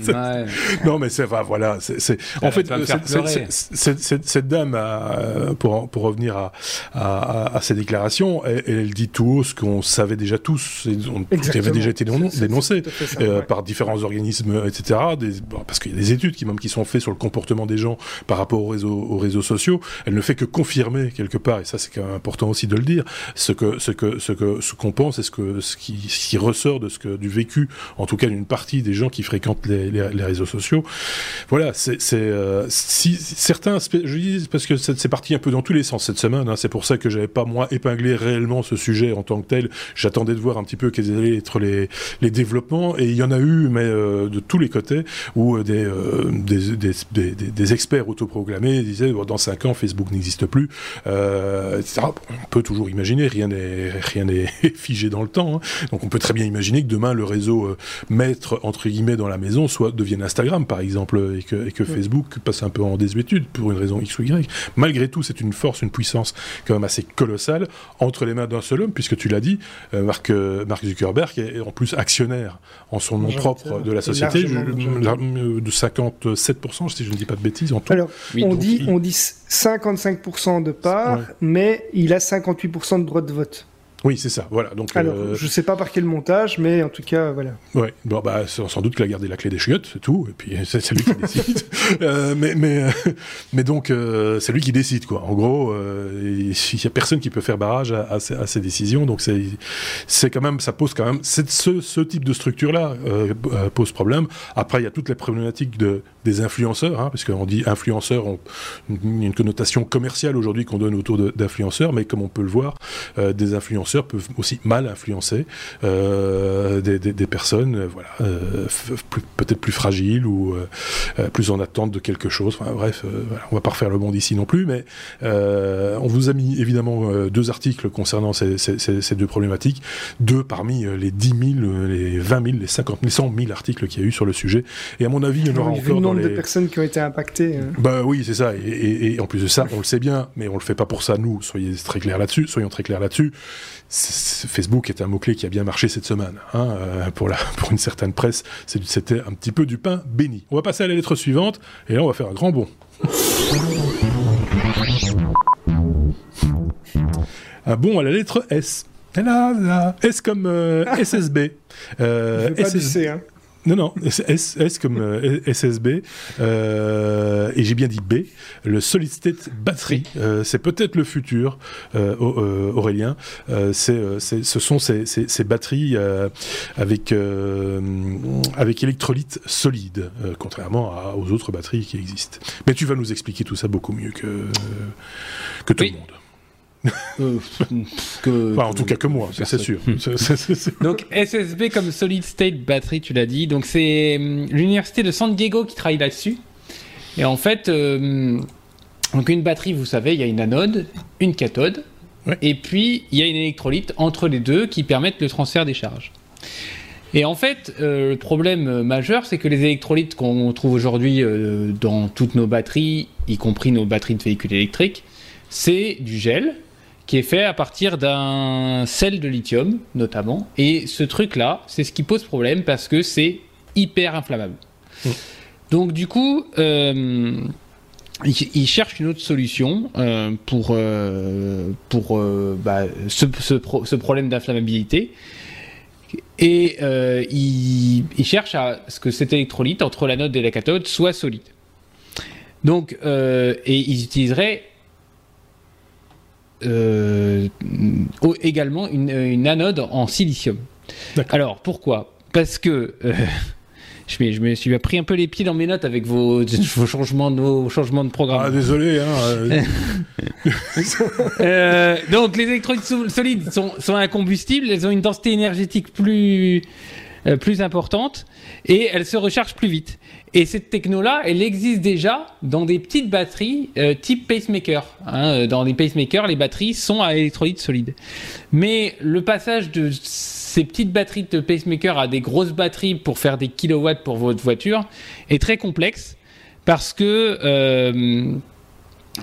Speaker 2: Ouais.
Speaker 1: non, mais c'est voilà, c'est en fait cette, cette, cette, dame, a, pour pour revenir à, à, à ses déclarations, elle, elle, dit tout haut ce qu'on savait déjà tous, et on, qui avait déjà été dénoncé ça, euh, ouais. par différents organismes, etc. Des, bon, parce qu'il y a des études qui même qui sont faites sur le comportement des gens par rapport aux réseaux aux réseaux sociaux. Elle ne fait que confirmer quelque part, et ça c'est quand même important aussi de le dire, ce que ce que ce que ce qu'on pense et ce que ce qui, ce qui ressort de ce que du vécu, en tout cas d'une partie des gens qui fréquentent les, les, les réseaux sociaux. Voilà, c'est euh, si certains, je dis parce que c'est parti un peu dans tous les sens cette semaine. Hein, c'est pour ça que j'avais pas moi épinglé réellement ce sujet en tant que tel. J'attendais de voir un petit peu quels allaient être les les développements et il y en a eu, mais euh, de tous les côtés, où euh, des, euh, des, des, des, des, experts autoproclamés disaient dans 5 ans Facebook n'existe plus, etc. On peut toujours imaginer, rien n'est rien n'est figé dans le temps. Hein. Donc on peut très bien imaginer que demain le réseau maître entre guillemets dans la maison soit devienne Instagram par exemple et que, et que Facebook passe un peu en désuétude pour une raison X ou Y. Malgré tout, c'est une force, une puissance quand même assez colossale entre les mains d'un seul homme, puisque tu l'as dit, Mark, Mark Zuckerberg est en plus actionnaire en son nom propre de la société, de 57%, si je ne dis pas de bêtises, en tout.
Speaker 3: Alors, oui, on, dit, il... on dit 55% de part, ouais. mais il a 58% de droit de vote.
Speaker 1: Oui, c'est ça. Voilà. Donc,
Speaker 3: Alors, euh... je sais pas par quel montage, mais en tout cas, voilà.
Speaker 1: Ouais. Bon, bah, sans doute qu'il a gardé la clé des chiottes, c'est tout. Et puis, c'est lui qui décide. euh, mais, mais, mais donc, euh, c'est lui qui décide, quoi. En gros, il y a personne qui peut faire barrage à, à, ces, à ces, décisions. Donc, c'est, c'est quand même, ça pose quand même, c'est ce, ce type de structure-là pose problème. Après, il y a toutes les problématiques de, des influenceurs, hein, parce qu'on dit influenceurs, on, une, une connotation commerciale aujourd'hui qu'on donne autour d'influenceurs, mais comme on peut le voir, des influenceurs peuvent aussi mal influencer euh, des, des, des, personnes, euh, voilà, euh, peut-être plus fragiles ou plus en attente de quelque chose. Enfin, bref, voilà, on va pas refaire le monde ici non plus, mais on vous a mis évidemment deux articles concernant ces, ces, ces, deux problématiques, deux parmi les 10 000, les 20 000, les 50 000, 100 000 articles qu'il y a eu sur le sujet. Et à mon avis, il y en aura
Speaker 3: oui,
Speaker 1: encore
Speaker 3: le nombre
Speaker 1: dans les...
Speaker 3: de personnes qui ont été impactées. Hein.
Speaker 1: Bah oui, c'est ça. Et, et, et, en plus de ça, on le sait bien, mais on le fait pas pour ça. Nous, soyez très clairs là-dessus, soyons très clairs là-dessus. Facebook est un mot-clé qui a bien marché cette semaine. Hein, euh, pour, la, pour une certaine presse, c'était un petit peu du pain béni. On va passer à la lettre suivante, et là on va faire un grand bond. Un bond à la lettre S. Là, là. S comme euh, SSB.
Speaker 3: Euh, pas SSB. Hein.
Speaker 1: Non, non, S, S comme euh, SSB, euh, et j'ai bien dit B, le Solid State Battery, euh, c'est peut-être le futur, euh, Aurélien, euh, c'est, ce sont ces, ces, ces batteries avec, avec électrolyte solide, contrairement à, aux autres batteries qui existent. Mais tu vas nous expliquer tout ça beaucoup mieux que, que tout
Speaker 2: oui.
Speaker 1: le monde. Euh, que, en tout cas que moi, c'est sûr.
Speaker 2: Donc SSB comme Solid State Battery, tu l'as dit. Donc c'est hum, l'université de San Diego qui travaille là-dessus. Et en fait, euh, donc une batterie, vous savez, il y a une anode, une cathode, et puis il y a une électrolyte entre les deux qui permettent le transfert des charges. Et en fait, euh, le problème majeur, c'est que les électrolytes qu'on trouve aujourd'hui dans toutes nos batteries, y compris nos batteries de véhicules électriques, c'est du gel qui est fait à partir d'un sel de lithium, notamment. Et ce truc-là, c'est ce qui pose problème parce que c'est hyper inflammable. Mm. Donc, du coup, euh, il, cherche une autre solution euh, pour, euh, pour bah, ce, ce, problème d'inflammabilité. Et il, il, cherche à ce que cet électrolyte entre l'anode et la cathode soit solide. Donc, et ils utiliseraient euh, également une, anode en silicium. Alors pourquoi? Parce que euh, je, me, je me suis pris un peu les pieds dans mes notes avec vos, changements, de, vos changements de programme.
Speaker 1: Ah désolé. Hein,
Speaker 2: euh. donc les électrolytes solides sont, sont incombustibles, elles ont une densité énergétique plus plus importante et elles se rechargent plus vite. Et cette techno-là, elle existe déjà dans des petites batteries euh, type pacemaker. Hein. Euh, dans les pacemakers, les batteries sont à électrolyte solide. Mais le passage de ces petites batteries de pacemaker à des grosses batteries pour faire des kilowatts pour votre voiture est très complexe parce que euh,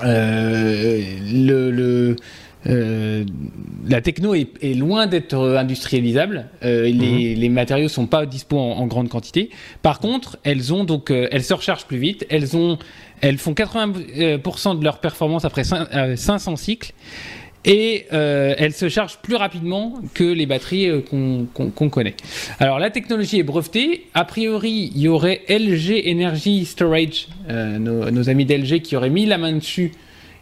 Speaker 2: le, le euh, la techno est, loin d'être industrialisable. Euh, les, mhm. les, matériaux sont pas dispo en, grande quantité. Par contre, elles ont donc, euh, elles se rechargent plus vite. Elles ont, elles font 80% de leur performance après 500 cycles. Et elles se chargent plus rapidement que les batteries qu'on connaît. Alors la technologie est brevetée. A priori, il y aurait LG Energy Storage, nos, nos, amis d'LG, qui auraient mis la main dessus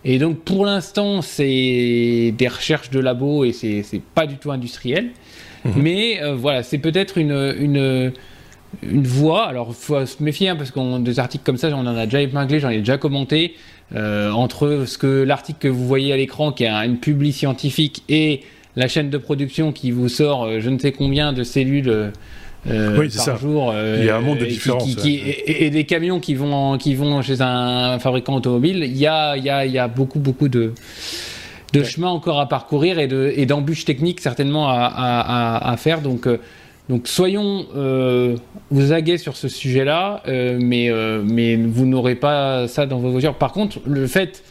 Speaker 2: et donc pour l'instant, c'est des recherches de labo et c'est pas du tout industriel. Mhm. Mais euh, voilà, c'est peut-être une, une, une voie. Alors il faut se méfier hein, parce qu'on des articles comme ça, on en a déjà épinglé, j'en ai déjà commenté. Euh, entre ce que l'article que vous voyez à l'écran, qui a une publi scientifique, et la chaîne de production qui vous sort euh, je ne sais combien de cellules euh, oui, par ça. jour.
Speaker 1: il y a un monde de différence.
Speaker 2: et, des camions qui vont, qui vont chez un fabricant automobile, il y a, il y a, il y a beaucoup, beaucoup de, de chemin encore à parcourir et, de, et d'embûches techniques certainement à, à, à faire. Donc, euh, donc soyons euh, vous aguets sur ce sujet-là, euh, mais, euh, mais vous n'aurez pas ça dans vos voitures. Par contre, le fait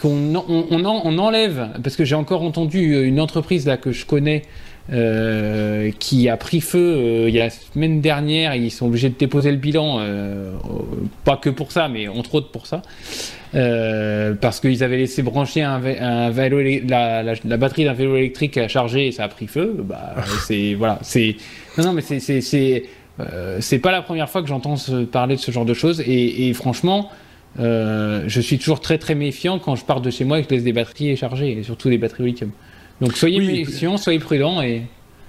Speaker 2: qu'on on, on, on enlève, parce que j'ai encore entendu une entreprise là que je connais euh, qui a pris feu euh, il y a la semaine dernière. Ils sont obligés de déposer le bilan, euh, pas que pour ça, mais entre autres pour ça, parce qu'ils avaient laissé brancher un, vélo, la, la, batterie d'un vélo électrique à charger et ça a pris feu. Bah, c'est voilà, c'est non, non, mais c'est c'est c'est pas la première fois que j'entends parler de ce genre de choses et, et franchement. je suis toujours très très méfiant quand je pars de chez moi et que je laisse des batteries chargées, et surtout des batteries lithium. Donc soyez méfiants, soyez prudents et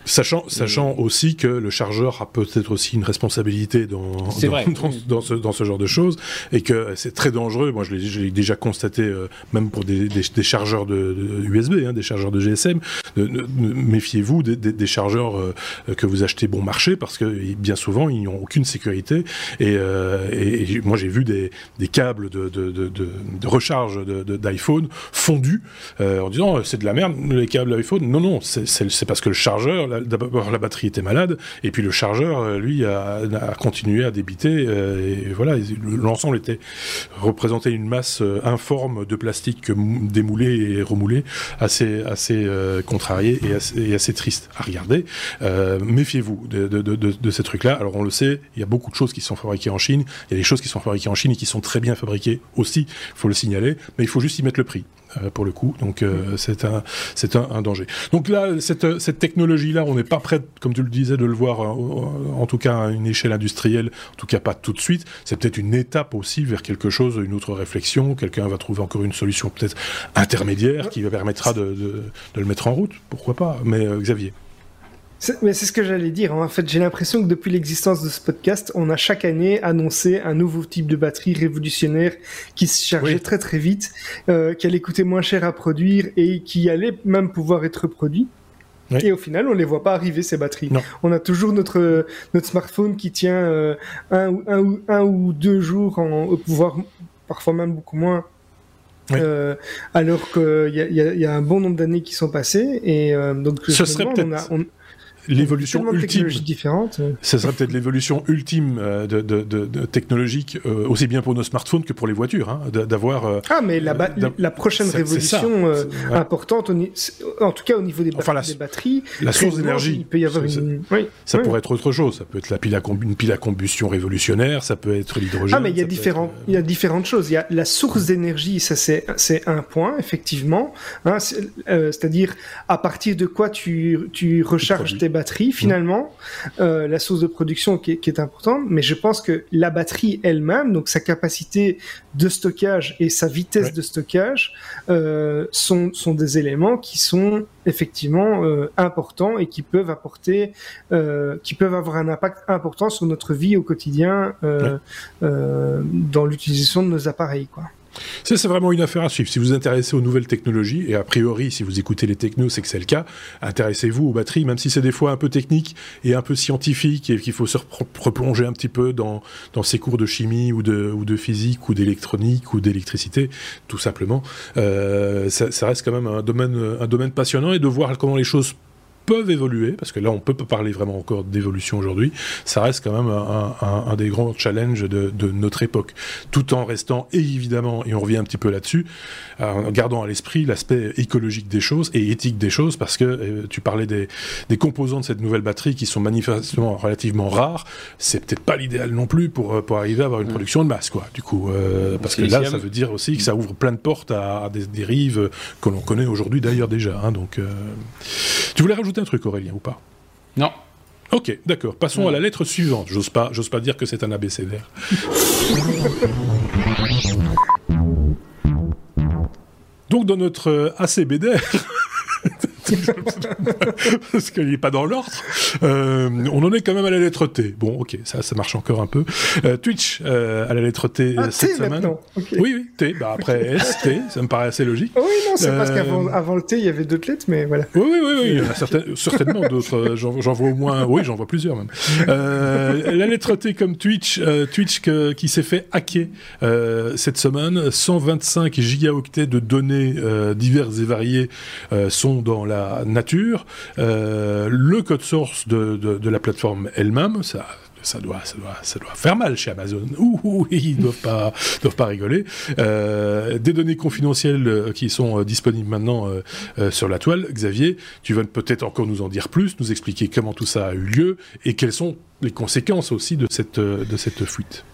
Speaker 1: Sachant, sachant aussi que le chargeur a peut-être aussi une responsabilité dans, dans, ce, dans, ce, genre de choses et que c'est très dangereux. Moi, je l'ai déjà constaté, euh, même pour des, des, chargeurs de, USB, hein, des chargeurs de GSM. Méfiez-vous des, des, chargeurs euh, que vous achetez bon marché parce que bien souvent, ils n'ont aucune sécurité. Et, euh, et, moi, j'ai vu des, câbles de, de, recharge d'iPhone fondus en disant c'est de la merde, les câbles d'iPhone. Non, non, c'est parce que le chargeur, d'abord la batterie était malade, et puis le chargeur, euh, lui, a, continué à débiter, euh, et voilà, l'ensemble était représentait une masse euh, informe de plastique démoulé et remoulé, assez assez contrarié et assez, triste à regarder. Méfiez-vous de, de, ces trucs-là. Alors on le sait, il y a beaucoup de choses qui sont fabriquées en Chine, il y a des choses qui sont fabriquées en Chine et qui sont très bien fabriquées aussi, il faut le signaler, mais il faut juste y mettre le prix. Euh, pour le coup. Donc euh, c'est un c'est un, danger. Donc là cette, cette technologie là, on n'est pas prêt, comme tu le disais, de le voir euh, en tout cas à une échelle industrielle, en tout cas pas tout de suite. C'est peut-être une étape aussi vers quelque chose, une autre réflexion. Quelqu'un va trouver encore une solution peut-être intermédiaire qui permettra de, de, de, le mettre en route. Pourquoi pas? Mais Xavier.
Speaker 3: Mais c'est ce que j'allais dire. En fait, j'ai l'impression que depuis l'existence de ce podcast, on a chaque année annoncé un nouveau type de batterie révolutionnaire qui se chargeait très très vite, euh, qui allait coûter moins cher à produire et qui allait même pouvoir être produit. Et au final, on les voit pas arriver ces batteries. On a toujours notre notre smartphone qui tient euh, un, ou, un, ou, un ou deux jours, en, voire parfois même beaucoup moins. Euh, alors qu'il y a, y, y a, un bon nombre d'années qui sont passées et euh, donc
Speaker 1: ce serait peut-être l'évolution ultime.
Speaker 3: différente.
Speaker 1: Ça serait peut-être l'évolution ultime euh, de, de, de, technologique, euh, aussi bien pour nos smartphones que pour les voitures, hein, d'avoir. Euh,
Speaker 3: ah, mais la, la prochaine révolution importante, en tout cas au niveau des, des batteries,
Speaker 1: la source d'énergie.
Speaker 3: Il peut y avoir une.
Speaker 1: Ça pourrait être autre chose. Ça peut être la pile à une pile à combustion révolutionnaire. Ça peut être l'hydrogène.
Speaker 3: Ah, mais il y a différents, il y a différentes choses. Il y a la source d'énergie. Ça c'est c'est un point effectivement. Hein, C'est-à-dire à partir de quoi tu tu recharges tes batterie finalement, euh, la source de production qui est, importante, mais je pense que la batterie elle-même, donc sa capacité de stockage et sa vitesse de stockage, euh, sont, sont des éléments qui sont effectivement euh, importants et qui peuvent apporter, qui peuvent avoir un impact important sur notre vie au quotidien dans l'utilisation de nos appareils, quoi.
Speaker 1: C'est vraiment une affaire à suivre. Si vous vous intéressez aux nouvelles technologies, et a priori, si vous écoutez les technos, c'est que c'est le cas, intéressez-vous aux batteries, même si c'est des fois un peu technique et un peu scientifique, et qu'il faut se replonger un petit peu dans, dans ces cours de chimie ou de, ou de physique ou d'électronique ou d'électricité, tout simplement. Euh, ça, ça, reste quand même un domaine, un domaine passionnant et de voir comment les choses peuvent évoluer, parce que là on peut pas parler vraiment encore d'évolution aujourd'hui, ça reste quand même un, un, un des grands challenges de, de, notre époque, tout en restant évidemment, et on revient un petit peu là-dessus, en gardant à l'esprit l'aspect écologique des choses et éthique des choses, parce que euh, tu parlais des, des, composants de cette nouvelle batterie qui sont manifestement relativement rares, c'est peut-être pas l'idéal non plus pour, euh, pour arriver à avoir une mm. production de masse, quoi, du coup, euh, parce que là ça veut dire aussi que ça ouvre plein de portes à, des dérives que l'on connaît aujourd'hui d'ailleurs déjà, hein, donc tu voulais rajouter un truc, Aurélien, ou pas?
Speaker 2: Non.
Speaker 1: Ok, d'accord. Passons à la lettre suivante. J'ose pas, j'ose pas dire que c'est un abécédaire. Donc dans notre ACBDR, parce qu'il n'est pas dans l'ordre. Euh, on en est quand même à la lettre T. Bon, ok, ça, ça marche encore un peu. Euh, Twitch euh, à la lettre T
Speaker 3: ah,
Speaker 1: cette semaine. Oui, oui, T. Bah après S, T, ça me paraît assez logique.
Speaker 3: oui, non, c'est parce qu'avant avant le T, il y avait d'autres lettres, mais voilà.
Speaker 1: Oui, oui, oui, oui il y en a certainement d'autres. J'en vois au moins, oui, j'en vois plusieurs même. la lettre T comme Twitch, Twitch que, qui s'est fait hacker cette semaine. 125 gigaoctets de données diverses et variées sont dans la nature. Euh, le code source de, de, la plateforme elle-même, ça, ça doit, ça doit, ça doit faire mal chez Amazon. Ouh, ils doivent pas, doivent pas rigoler. Euh, des données confidentielles euh, qui sont disponibles maintenant sur la toile. Xavier, tu vas peut-être encore nous en dire plus, nous expliquer comment tout ça a eu lieu et quelles sont les conséquences aussi de cette, de cette fuite.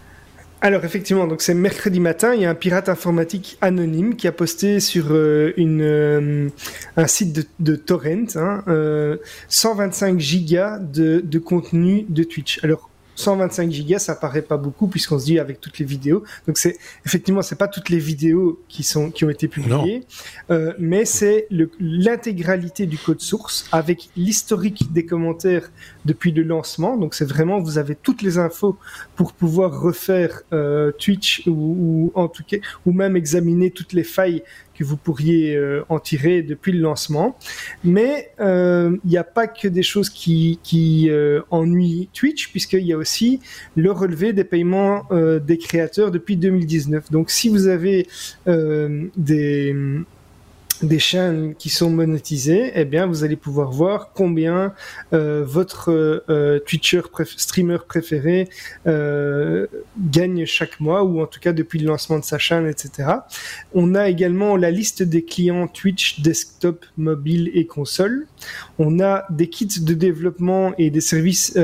Speaker 3: Alors effectivement, donc c'est mercredi matin, il y a un pirate informatique anonyme qui a posté sur euh, une, euh, un site de, torrent hein, 125 euh, gigas de, de contenu de Twitch. Alors 125 gigas, ça paraît pas beaucoup puisqu'on se dit avec toutes les vidéos. Donc c'est effectivement c'est pas toutes les vidéos qui sont qui ont été publiées, euh, mais c'est l'intégralité du code source avec l'historique des commentaires depuis le lancement. Donc c'est vraiment vous avez toutes les infos pour pouvoir refaire euh, Twitch ou, ou, en tout cas ou même examiner toutes les failles vous pourriez euh, en tirer depuis le lancement. Mais euh, il n'y a pas que des choses qui, qui euh, ennuient Twitch, puisqu'il y a aussi le relevé des paiements des créateurs depuis 2019. Donc si vous avez des des chaînes qui sont monétisées, eh bien, vous allez pouvoir voir combien euh, votre euh, Twitcher streamer préféré euh, gagne chaque mois, ou en tout cas depuis le lancement de sa chaîne, etc. On a également la liste des clients Twitch desktop, mobile et console. On a des kits de développement et des services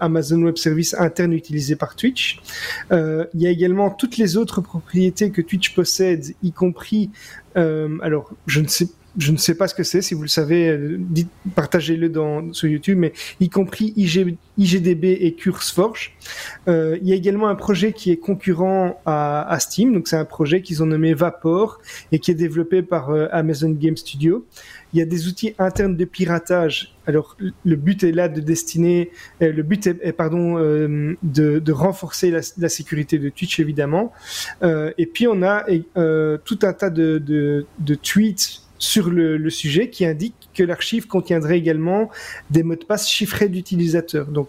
Speaker 3: Amazon Web Services internes utilisés par Twitch. Il y a également toutes les autres propriétés que Twitch possède, y compris euh, alors, je ne sais pas ce que c'est. Si vous le savez, euh, partagez-le dans sur YouTube. Mais y compris IG, IGDB et CurseForge. Euh, il y a également un projet qui est concurrent à, Steam. Donc c'est un projet qu'ils ont nommé Vapor et qui est développé par Amazon Game Studio. Il y a des outils internes de piratage. Alors le but est là de destiner, euh, le but est, pardon euh, de, renforcer la, sécurité de Twitch évidemment. Euh, et puis on a tout un tas de, tweets sur le, le, sujet qui indiquent que l'archive contiendrait également des mots de passe chiffrés d'utilisateurs. Donc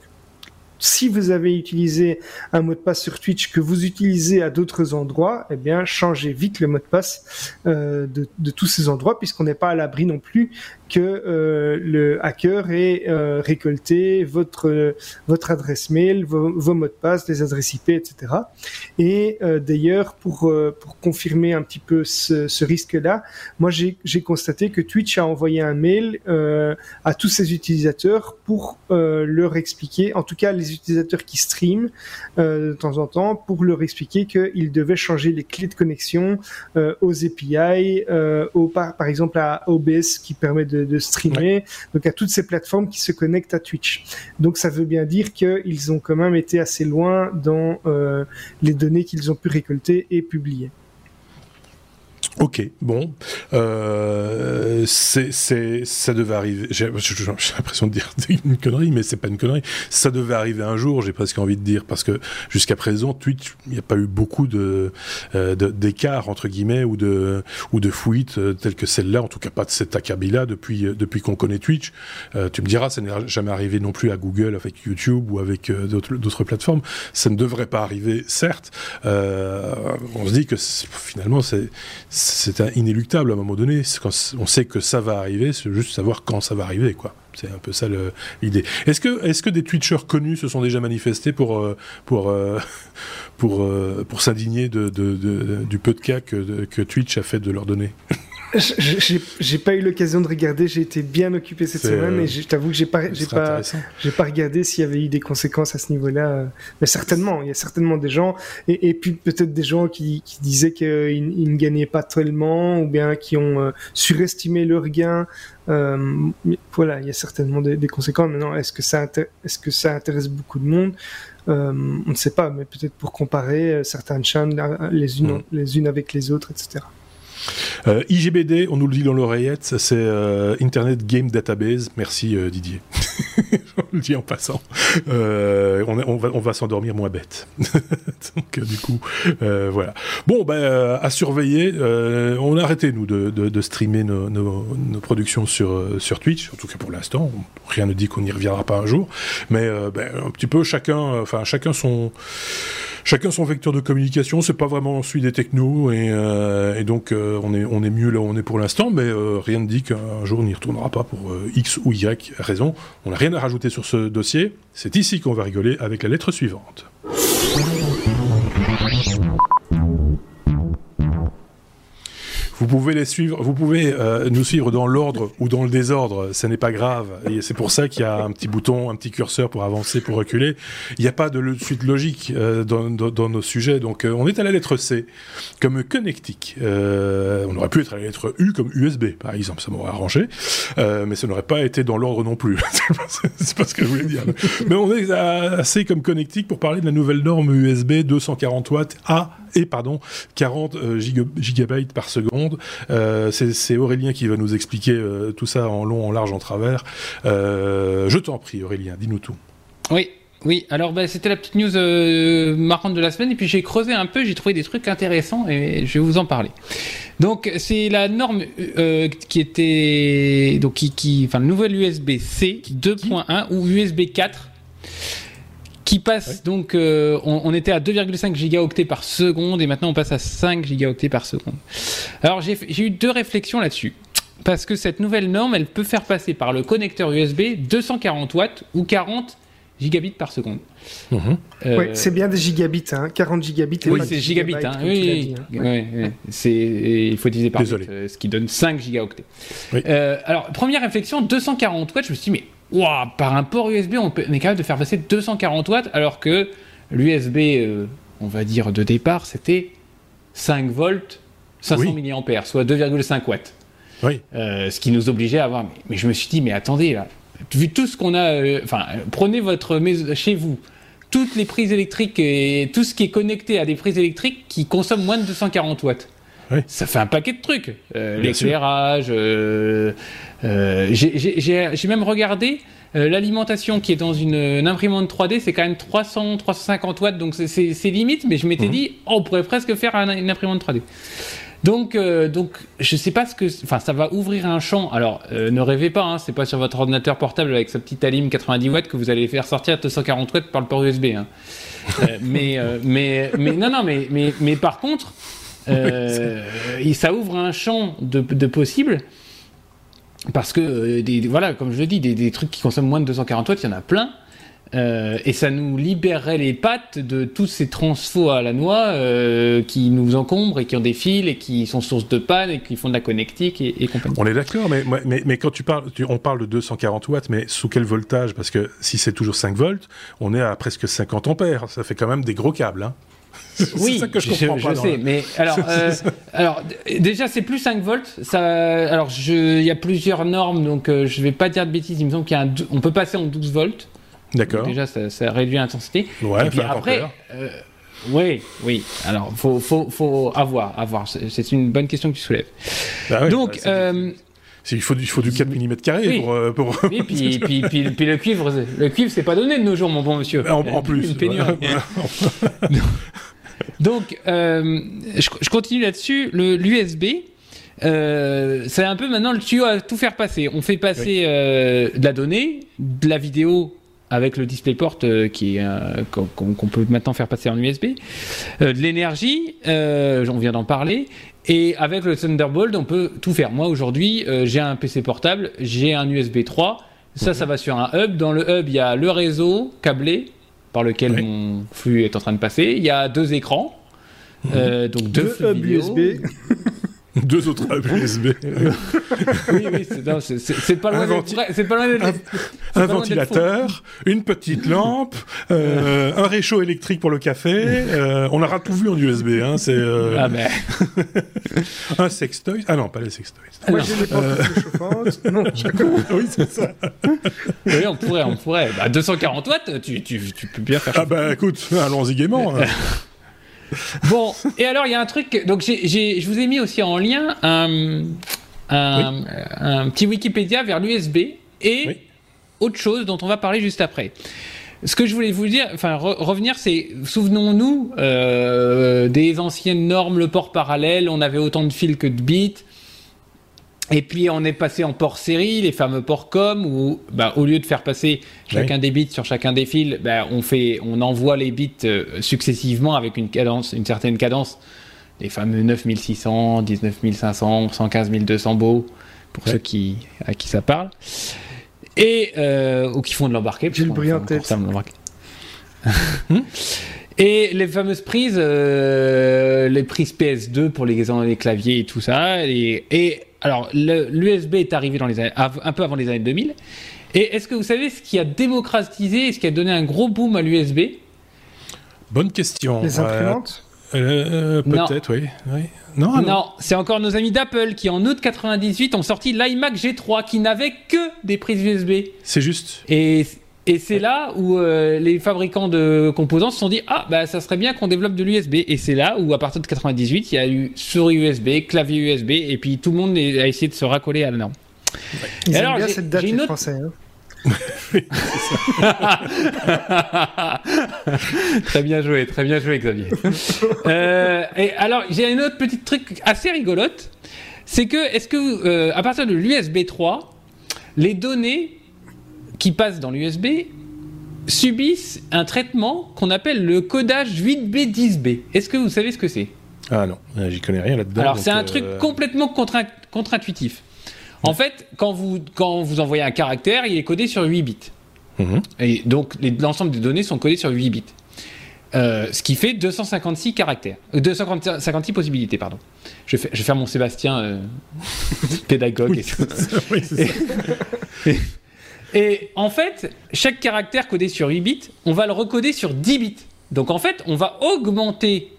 Speaker 3: si vous avez utilisé un mot de passe sur Twitch que vous utilisez à d'autres endroits, eh bien, changez vite le mot de passe euh, de, tous ces endroits, puisqu'on n'est pas à l'abri non plus que euh, le hacker ait euh, récolté votre votre adresse mail, vos, mots de passe, les adresses IP, etc. Et d'ailleurs, pour pour confirmer un petit peu ce, ce risque-là, moi j'ai constaté que Twitch a envoyé un mail à tous ses utilisateurs pour leur expliquer, en tout cas les utilisateurs qui streament de temps en temps, pour leur expliquer qu'ils devaient changer les clés de connexion aux API, au par, par exemple à OBS qui permet de streamer, ouais. donc à toutes ces plateformes qui se connectent à Twitch. Donc ça veut bien dire qu'ils ont quand même été assez loin dans euh, les données qu'ils ont pu récolter et publier.
Speaker 1: Ok, bon, euh, c'est, ça devait arriver. J'ai, l'impression de dire une connerie, mais c'est pas une connerie. Ça devait arriver un jour, j'ai presque envie de dire, parce que jusqu'à présent, Twitch, il n'y a pas eu beaucoup de, euh, d'écart entre guillemets ou de ou de fuites euh, telles que celle-là. En tout cas, pas de cet acabit-là depuis depuis qu'on connaît Twitch. Euh, tu me diras, ça n'est jamais arrivé non plus à Google avec YouTube ou avec euh, d'autres d'autres plateformes. Ça ne devrait pas arriver, certes. Euh, on se dit que finalement, c'est inéluctable à un moment donné. On sait que ça va arriver, c'est juste savoir quand ça va arriver, quoi. C'est un peu ça l'idée. Est-ce que, est-ce que des Twitchers connus se sont déjà manifestés pour, euh, pour, euh, pour, euh, pour s'indigner du peu de cas que, que Twitch a fait de leurs données?
Speaker 3: j'ai pas eu l'occasion de regarder, j'ai été bien occupé cette semaine et je t'avoue que j'ai pas, pas, pas regardé s'il y avait eu des conséquences à ce niveau-là. Mais certainement, il y a certainement des gens et, et puis peut-être des gens qui, qui disaient qu'ils ne gagnaient pas tellement ou bien qui ont euh, surestimé leurs gains. Euh, voilà, il y a certainement des, des conséquences. Maintenant, est-ce que ça, est-ce que ça intéresse beaucoup de monde? Euh, On ne sait pas, mais peut-être pour comparer certaines chaînes les unes, mmh. les unes avec les autres, etc.
Speaker 1: Euh, IGBD, on nous le dit dans l'oreillette, c'est euh, Internet Game Database. Merci euh, Didier. on le dit en passant. On, va, s'endormir moins bête. Donc du coup, voilà. Bon, ben à surveiller. on a arrêté nous de, streamer nos, productions sur Twitch, en tout cas pour l'instant. Rien ne dit qu'on n'y reviendra pas un jour, mais ben, un petit peu chacun, enfin chacun son chacun son vecteur de communication. C'est pas vraiment celui des technos et, donc on est est mieux là où on est pour l'instant, mais euh, rien ne dit qu'un jour on n'y retournera pas pour X ou Y raison. On n'a rien à rajouter sur ce dossier. C'est ici qu'on va rigoler avec la lettre suivante. Vous pouvez les suivre, vous pouvez euh, nous suivre dans l'ordre ou dans le désordre, ce n'est pas grave. Et c'est pour ça qu'il y a un petit bouton, un petit curseur pour avancer, pour reculer. Il n'y a pas de suite logique euh, dans, dans, dans, nos sujets. Donc euh, on est à la lettre C, comme connectique. Euh, on aurait pu être à la lettre U comme USB, par exemple, ça m'aurait arrangé. Euh, mais ça n'aurait pas été dans l'ordre non plus. c'est pas ce que je voulais dire. mais on est assez comme connectique pour parler de la nouvelle norme USB 240 watts A et pardon 40 euh, giga gigabytes par seconde. Euh, c'est Aurélien qui va nous expliquer euh, tout ça en long, en large, en travers. Je t'en prie, Aurélien, dis-nous tout.
Speaker 2: Oui. Oui, alors bah, c'était la petite news euh, marrante de la semaine et puis j'ai creusé un peu, j'ai trouvé des trucs intéressants et je vais vous en parler. Donc c'est la norme euh, qui était donc qui, qui enfin le nouvel USB-C 2.1 ou USB 4 qui passe donc, euh, on, on, était à 2,5 gigaoctets par seconde et maintenant on passe à 5 gigaoctets par seconde. Alors j'ai eu deux réflexions là-dessus. Parce que cette nouvelle norme, elle peut faire passer par le connecteur USB 240 watts ou 40 gigabits par seconde.
Speaker 3: Mmh. Euh... Oui, c'est bien des gigabits, hein, 40 gigabits.
Speaker 2: Oui, c'est gigabits, hein, oui, dit, hein. ouais. Ouais, c'est il faut diviser par Désolé. euh, ce qui donne 5 gigaoctets. Oui. Euh, alors, première réflexion, 240 watts, je me suis dit, mais wow, par un port USB, on, peut, on est capable de faire passer 240 watts, alors que l'USB, euh, on va dire de départ, c'était 5 volts, 500 oui. mAh, soit 2,5 watts.
Speaker 1: Oui.
Speaker 2: Euh, ce qui nous obligeait à avoir. Mais, mais je me suis dit, mais attendez, là, vu tout ce qu'on a. euh, Enfin, euh, prenez votre maison chez vous. Toutes les prises électriques et tout ce qui est connecté à des prises électriques qui consomment moins de 240 watts.
Speaker 1: Oui.
Speaker 2: Ça fait un paquet de trucs. Euh. L'éclairage. euh, euh, j'ai- même regardé l'alimentation qui est dans une, une imprimante 3D, c'est quand même 300, 350 watts, donc c'est- limite, mais je m'étais
Speaker 1: Mhm.
Speaker 2: dit, oh, on pourrait presque faire un- une imprimante 3D. Donc, euh, donc, je sais pas ce que, enfin, ça va ouvrir un champ. Alors, euh, ne rêvez pas, hein, c'est pas sur votre ordinateur portable avec sa petite alim 90 watts que vous allez faire sortir à 240 watts par le port USB. hein. Euh, mais, mais, mais, non, non, mais, mais, mais par contre, euh, et ça ouvre un champ de, possibles. Parce que, euh, voilà, comme je le dis, des, trucs qui consomment moins de 240 watts, il y en a plein. Euh, et ça nous libérerait les pattes de tous ces transfos à la noix qui nous encombrent et qui ont des fils et qui sont source de panne et qui font de la connectique et, compagnie.
Speaker 1: On est d'accord, mais, quand tu parles, on parle de 240 watts, mais sous quel voltage? Parce que si c'est toujours 5 volts, on est à presque 50 ampères. Ça fait quand même des gros câbles. Hein.
Speaker 2: Oui,
Speaker 1: ça que je comprends
Speaker 2: je
Speaker 1: pas. dans
Speaker 2: sais, mais alors, euh, alors déjà c'est plus 5 volts. Ça, alors il y a plusieurs normes, donc euh, je vais pas dire de bêtises. Il me semble qu'il y a un, dou- on peut passer en 12 volts.
Speaker 1: D'accord.
Speaker 2: Déjà ça, ça réduit l'intensité.
Speaker 1: Ouais,
Speaker 2: Et puis
Speaker 1: 20
Speaker 2: après, euh, oui, oui. Alors faut, faut, faut avoir, avoir. C'est une bonne question que tu soulèves.
Speaker 1: Bah
Speaker 2: donc
Speaker 1: bah, il, faut, du- il faut du 4 mm carré
Speaker 2: Oui.
Speaker 1: pour. euh, pour...
Speaker 2: oui, puis, puis, puis, puis le cuivre, le cuivre c'est pas donné de nos jours, mon bon monsieur.
Speaker 1: en, en plus.
Speaker 2: Une pénurie. Donc, euh, je, je continue là-dessus. L'USB, euh, c'est un peu maintenant le tuyau à tout faire passer. On fait passer euh, de la donnée, de la vidéo avec le DisplayPort euh, qui euh, qu'on peut maintenant faire passer en USB, euh, de l'énergie, euh, on vient d'en parler, et avec le Thunderbolt, on peut tout faire. Moi aujourd'hui, euh, j'ai un PC portable, j'ai un USB 3, ça, ça va sur un hub. Dans le hub, il y a le réseau câblé par lequel
Speaker 1: Oui.
Speaker 2: mon flux est en train de passer. Il y a deux écrans, euh, donc deux,
Speaker 3: Deux hubs
Speaker 2: vidéo.
Speaker 3: USB.
Speaker 1: Deux autres hubs USB.
Speaker 2: Oui, oui, c'est, pas loin d'être pas loin
Speaker 1: un- ventilateur, une petite lampe, euh, un réchaud électrique pour le café. euh, on aura tout vu en USB. Hein, c'est euh,
Speaker 2: Ah ben,
Speaker 1: un sextoy. Ah non, pas les sextoys.
Speaker 3: Moi,
Speaker 2: non.
Speaker 3: j'ai chauffantes. Non,
Speaker 1: oui, c'est ça.
Speaker 2: oui, on pourrait, on pourrait. Bah, 240 watts, tu, tu, tu peux bien faire
Speaker 1: Ah bah écoute, allons-y gaiement. hein.
Speaker 2: Bon, et alors il y a un truc. Donc je vous ai mis aussi en lien un, un, un petit Wikipédia vers l'USB et
Speaker 1: Oui.
Speaker 2: autre chose dont on va parler juste après. Ce que je voulais vous dire, enfin re- revenir, c'est souvenons-nous euh, des anciennes normes, le port parallèle, on avait autant de fils que de bits. Et puis on est passé en port série, les fameux ports com, où bah, au lieu de faire passer chacun des bits sur chacun des fils, bah, on fait, on envoie les bits euh, successivement avec une cadence, une certaine cadence, les fameux 9600, 19500, 15200 beaux pour
Speaker 1: Ouais.
Speaker 2: ceux qui à qui ça parle, et euh, ou qui font de l'embarqué.
Speaker 3: J'ai le
Speaker 2: puisqu'on
Speaker 3: bruit en
Speaker 2: fait encore
Speaker 3: tête.
Speaker 2: ça, de l'embarqué. Et les fameuses prises, euh, les prises PS2 pour les, les claviers et tout ça. Et, et alors, l'USB est arrivé dans les années, av- un peu avant les années 2000. Et est-ce que vous savez ce qui a démocratisé et ce qui a donné un gros boom à l'USB
Speaker 1: Bonne question.
Speaker 3: Les imprimantes?
Speaker 1: Euh,
Speaker 2: Non.
Speaker 1: Peut-être, oui. oui. Non, ah non.
Speaker 2: Non, c'est encore nos amis d'Apple qui, en août 98, ont sorti l'iMac G3 qui n'avait que des prises USB.
Speaker 1: C'est juste.
Speaker 2: Et, et c'est là où euh, les fabricants de composants se sont dit Ah, bah ça serait bien qu'on développe de l'USB. Et c'est là où, à partir de 98, il y a eu souris USB, clavier USB, et puis tout le monde a essayé de se racoler à la norme.
Speaker 3: Ils
Speaker 2: alors,
Speaker 3: bien cette date, les
Speaker 2: autre-
Speaker 3: Français. hein.
Speaker 2: très bien joué, très bien joué, Xavier. Euh, et alors, j'ai une autre petite truc assez rigolote. C'est que, est-ce que, euh, à partir de l'USB 3, les données qui passent dans l'USB subissent un traitement qu'on appelle le codage 8B 10B. Est-ce que vous savez ce que c'est?
Speaker 1: Ah non, euh, j'y connais rien là-dedans.
Speaker 2: Alors, c'est un
Speaker 1: euh,
Speaker 2: truc complètement contre- contre-intuitif. En fait, quand vous, quand vous envoyez un caractère, il est codé sur 8 bits.
Speaker 1: mhm.
Speaker 2: Et donc, l'ensemble des données sont codées sur 8 bits. Euh, ce qui fait 256 caractères. Euh, 256 possibilités, pardon. Je vais, faire- je vais faire mon Sébastien euh, pédagogue et tout.
Speaker 1: Oui.
Speaker 2: Et en fait, chaque caractère codé sur 8 bits, on va le recoder sur 10 bits. Donc en fait, on va augmenter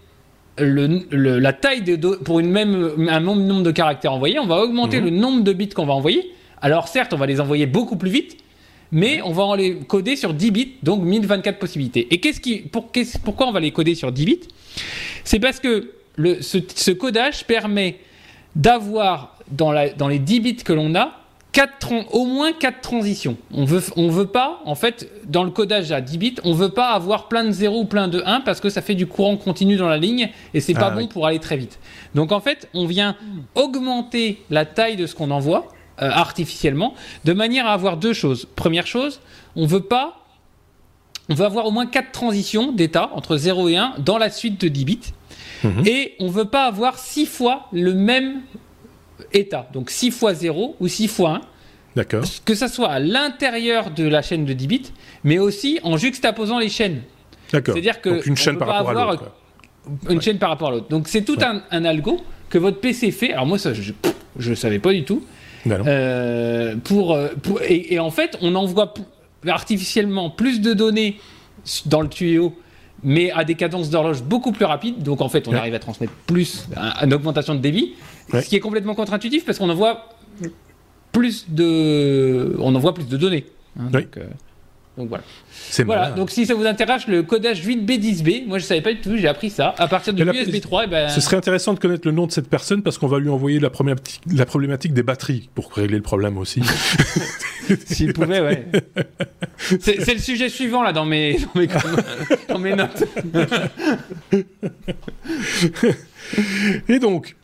Speaker 2: le, la taille de pour une même un même nombre de caractères envoyés, on va augmenter mhm. le nombre de bits qu'on va envoyer. Alors certes, on va les envoyer beaucoup plus vite, mais on va les coder sur 10 bits, donc 1024 possibilités. Et qu'est-ce qui, pour, pourquoi on va les coder sur 10 bits? C'est parce que le, ce, codage permet d'avoir dans, dans les 10 bits que l'on a au moins 4 transitions. On veut, on veut pas, en fait, dans le codage à 10 bits, on veut pas avoir plein de 0 ou plein de 1 parce que ça fait du courant continu dans la ligne et c'est pas ah bon pour aller très vite. Donc en fait, on vient augmenter la taille de ce qu'on envoie euh, artificiellement de manière à avoir deux choses. Première chose, on veut pas on veut avoir au moins 4 transitions d'état entre 0 et 1 dans la suite de 10 bits. Mhm. Et on veut pas avoir 6 fois le même état. Donc 6 fois 0 ou 6 fois 1.
Speaker 1: D'accord.
Speaker 2: Que ça soit à l'intérieur de la chaîne de 10 bits, mais aussi en juxtaposant les chaînes.
Speaker 1: D'accord.
Speaker 2: C'est-à-dire que
Speaker 1: une chaîne par rapport à l'autre.
Speaker 2: Une chaîne par rapport à l'autre. Donc c'est tout un, algo que votre PC fait. Alors moi ça je ne savais pas du tout. Euh, pour, euh, pour et, en fait on envoie artificiellement plus de données dans le tuyau mais à des cadences d'horloge beaucoup plus rapides. Donc en fait, on arrive à transmettre plus, une augmentation de débit. Ce qui est complètement contre-intuitif parce qu'on envoie plus de, on envoie plus de données. Hein, donc, euh, donc, voilà. Voilà, donc si ça vous intéresse, le codage 8B10B, moi je savais pas du tout, j'ai appris ça. À partir de USB 3, et ben...
Speaker 1: Ce serait intéressant de connaître le nom de cette personne parce qu'on va lui envoyer la problématique, la problématique des batteries pour régler le problème aussi.
Speaker 2: S'il pouvait, ouais. C'est le sujet suivant là dans mes, dans mes, dans mes notes.
Speaker 1: Et donc,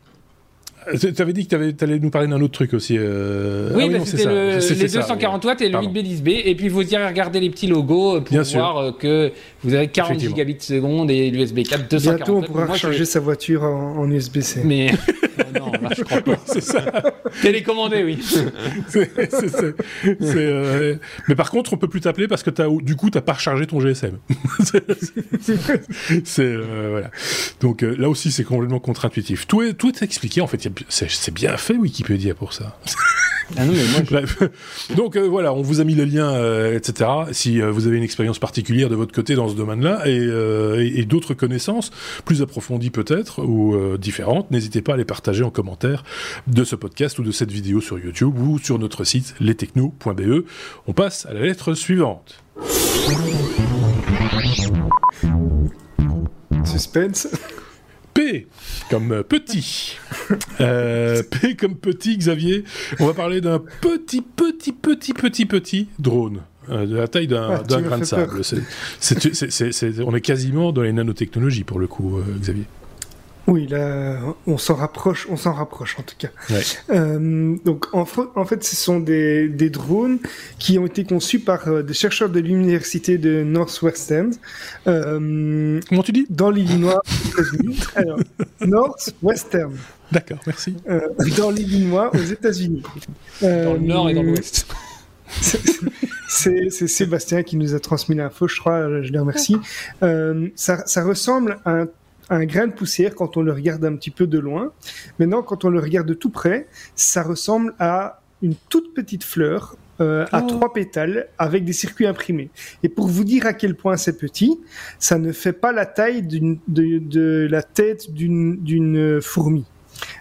Speaker 1: tu avais dit que tu allais nous parler d'un autre truc aussi.
Speaker 2: Euh... Oui, ah bah, c'était le, les 240 watts et le 8B10B. Et puis vous irez regarder les petits logos pour voir euh, que vous avez 40 gigabits seconde et l'USB 4 240
Speaker 3: Bientôt, on pourra recharger sa voiture en, USB-C.
Speaker 2: Mais non, là, je crois pas.
Speaker 1: c'est ça.
Speaker 2: Télécommandé, oui.
Speaker 1: Euh... Mais par contre, on peut plus t'appeler parce que as, du coup, tu n'as pas rechargé ton GSM. c'est euh, voilà. Donc euh, là aussi, c'est complètement contre-intuitif. Tout est, tout est expliqué en fait. C'est bien fait Wikipédia pour ça.
Speaker 2: Ah non, mais moi,
Speaker 1: Donc euh, voilà, on vous a mis les liens, euh, etc. Si euh, vous avez une expérience particulière de votre côté dans ce domaine-là et, et d'autres connaissances plus approfondies peut-être ou différentes, n'hésitez pas à les partager en commentaire de ce podcast ou de cette vidéo sur YouTube ou sur notre site lestechno.be. On passe à la lettre suivante.
Speaker 3: Suspense.
Speaker 1: P comme euh, petit. Euh, P comme petit, Xavier. On va parler d'un petit, petit, petit, petit, petit drone. Euh, de la taille d'un ah, grain de sable. on est quasiment dans les nanotechnologies pour le coup, Xavier.
Speaker 3: Oui, là, on s'en rapproche, on s'en rapproche en tout cas. Euh, donc, en, en, fait, ce sont des, des, drones qui ont été conçus par euh, des chercheurs de l'université de Northwestern.
Speaker 1: Euh, Comment tu dis?
Speaker 3: Dans l'Illinois, aux États-Unis. Alors, Northwestern.
Speaker 1: D'accord, merci.
Speaker 3: Euh, dans l'Illinois, aux États-Unis.
Speaker 2: dans le nord et dans l'ouest.
Speaker 3: c'est Sébastien qui nous a transmis l'info, je crois, je le remercie. ça, ça ressemble à un un grain de poussière quand on le regarde un petit peu de loin. Maintenant, quand on le regarde de tout près, ça ressemble à une toute petite fleur euh, à oh. trois pétales avec des circuits imprimés. Et pour vous dire à quel point c'est petit, ça ne fait pas la taille de, la tête d'une fourmi.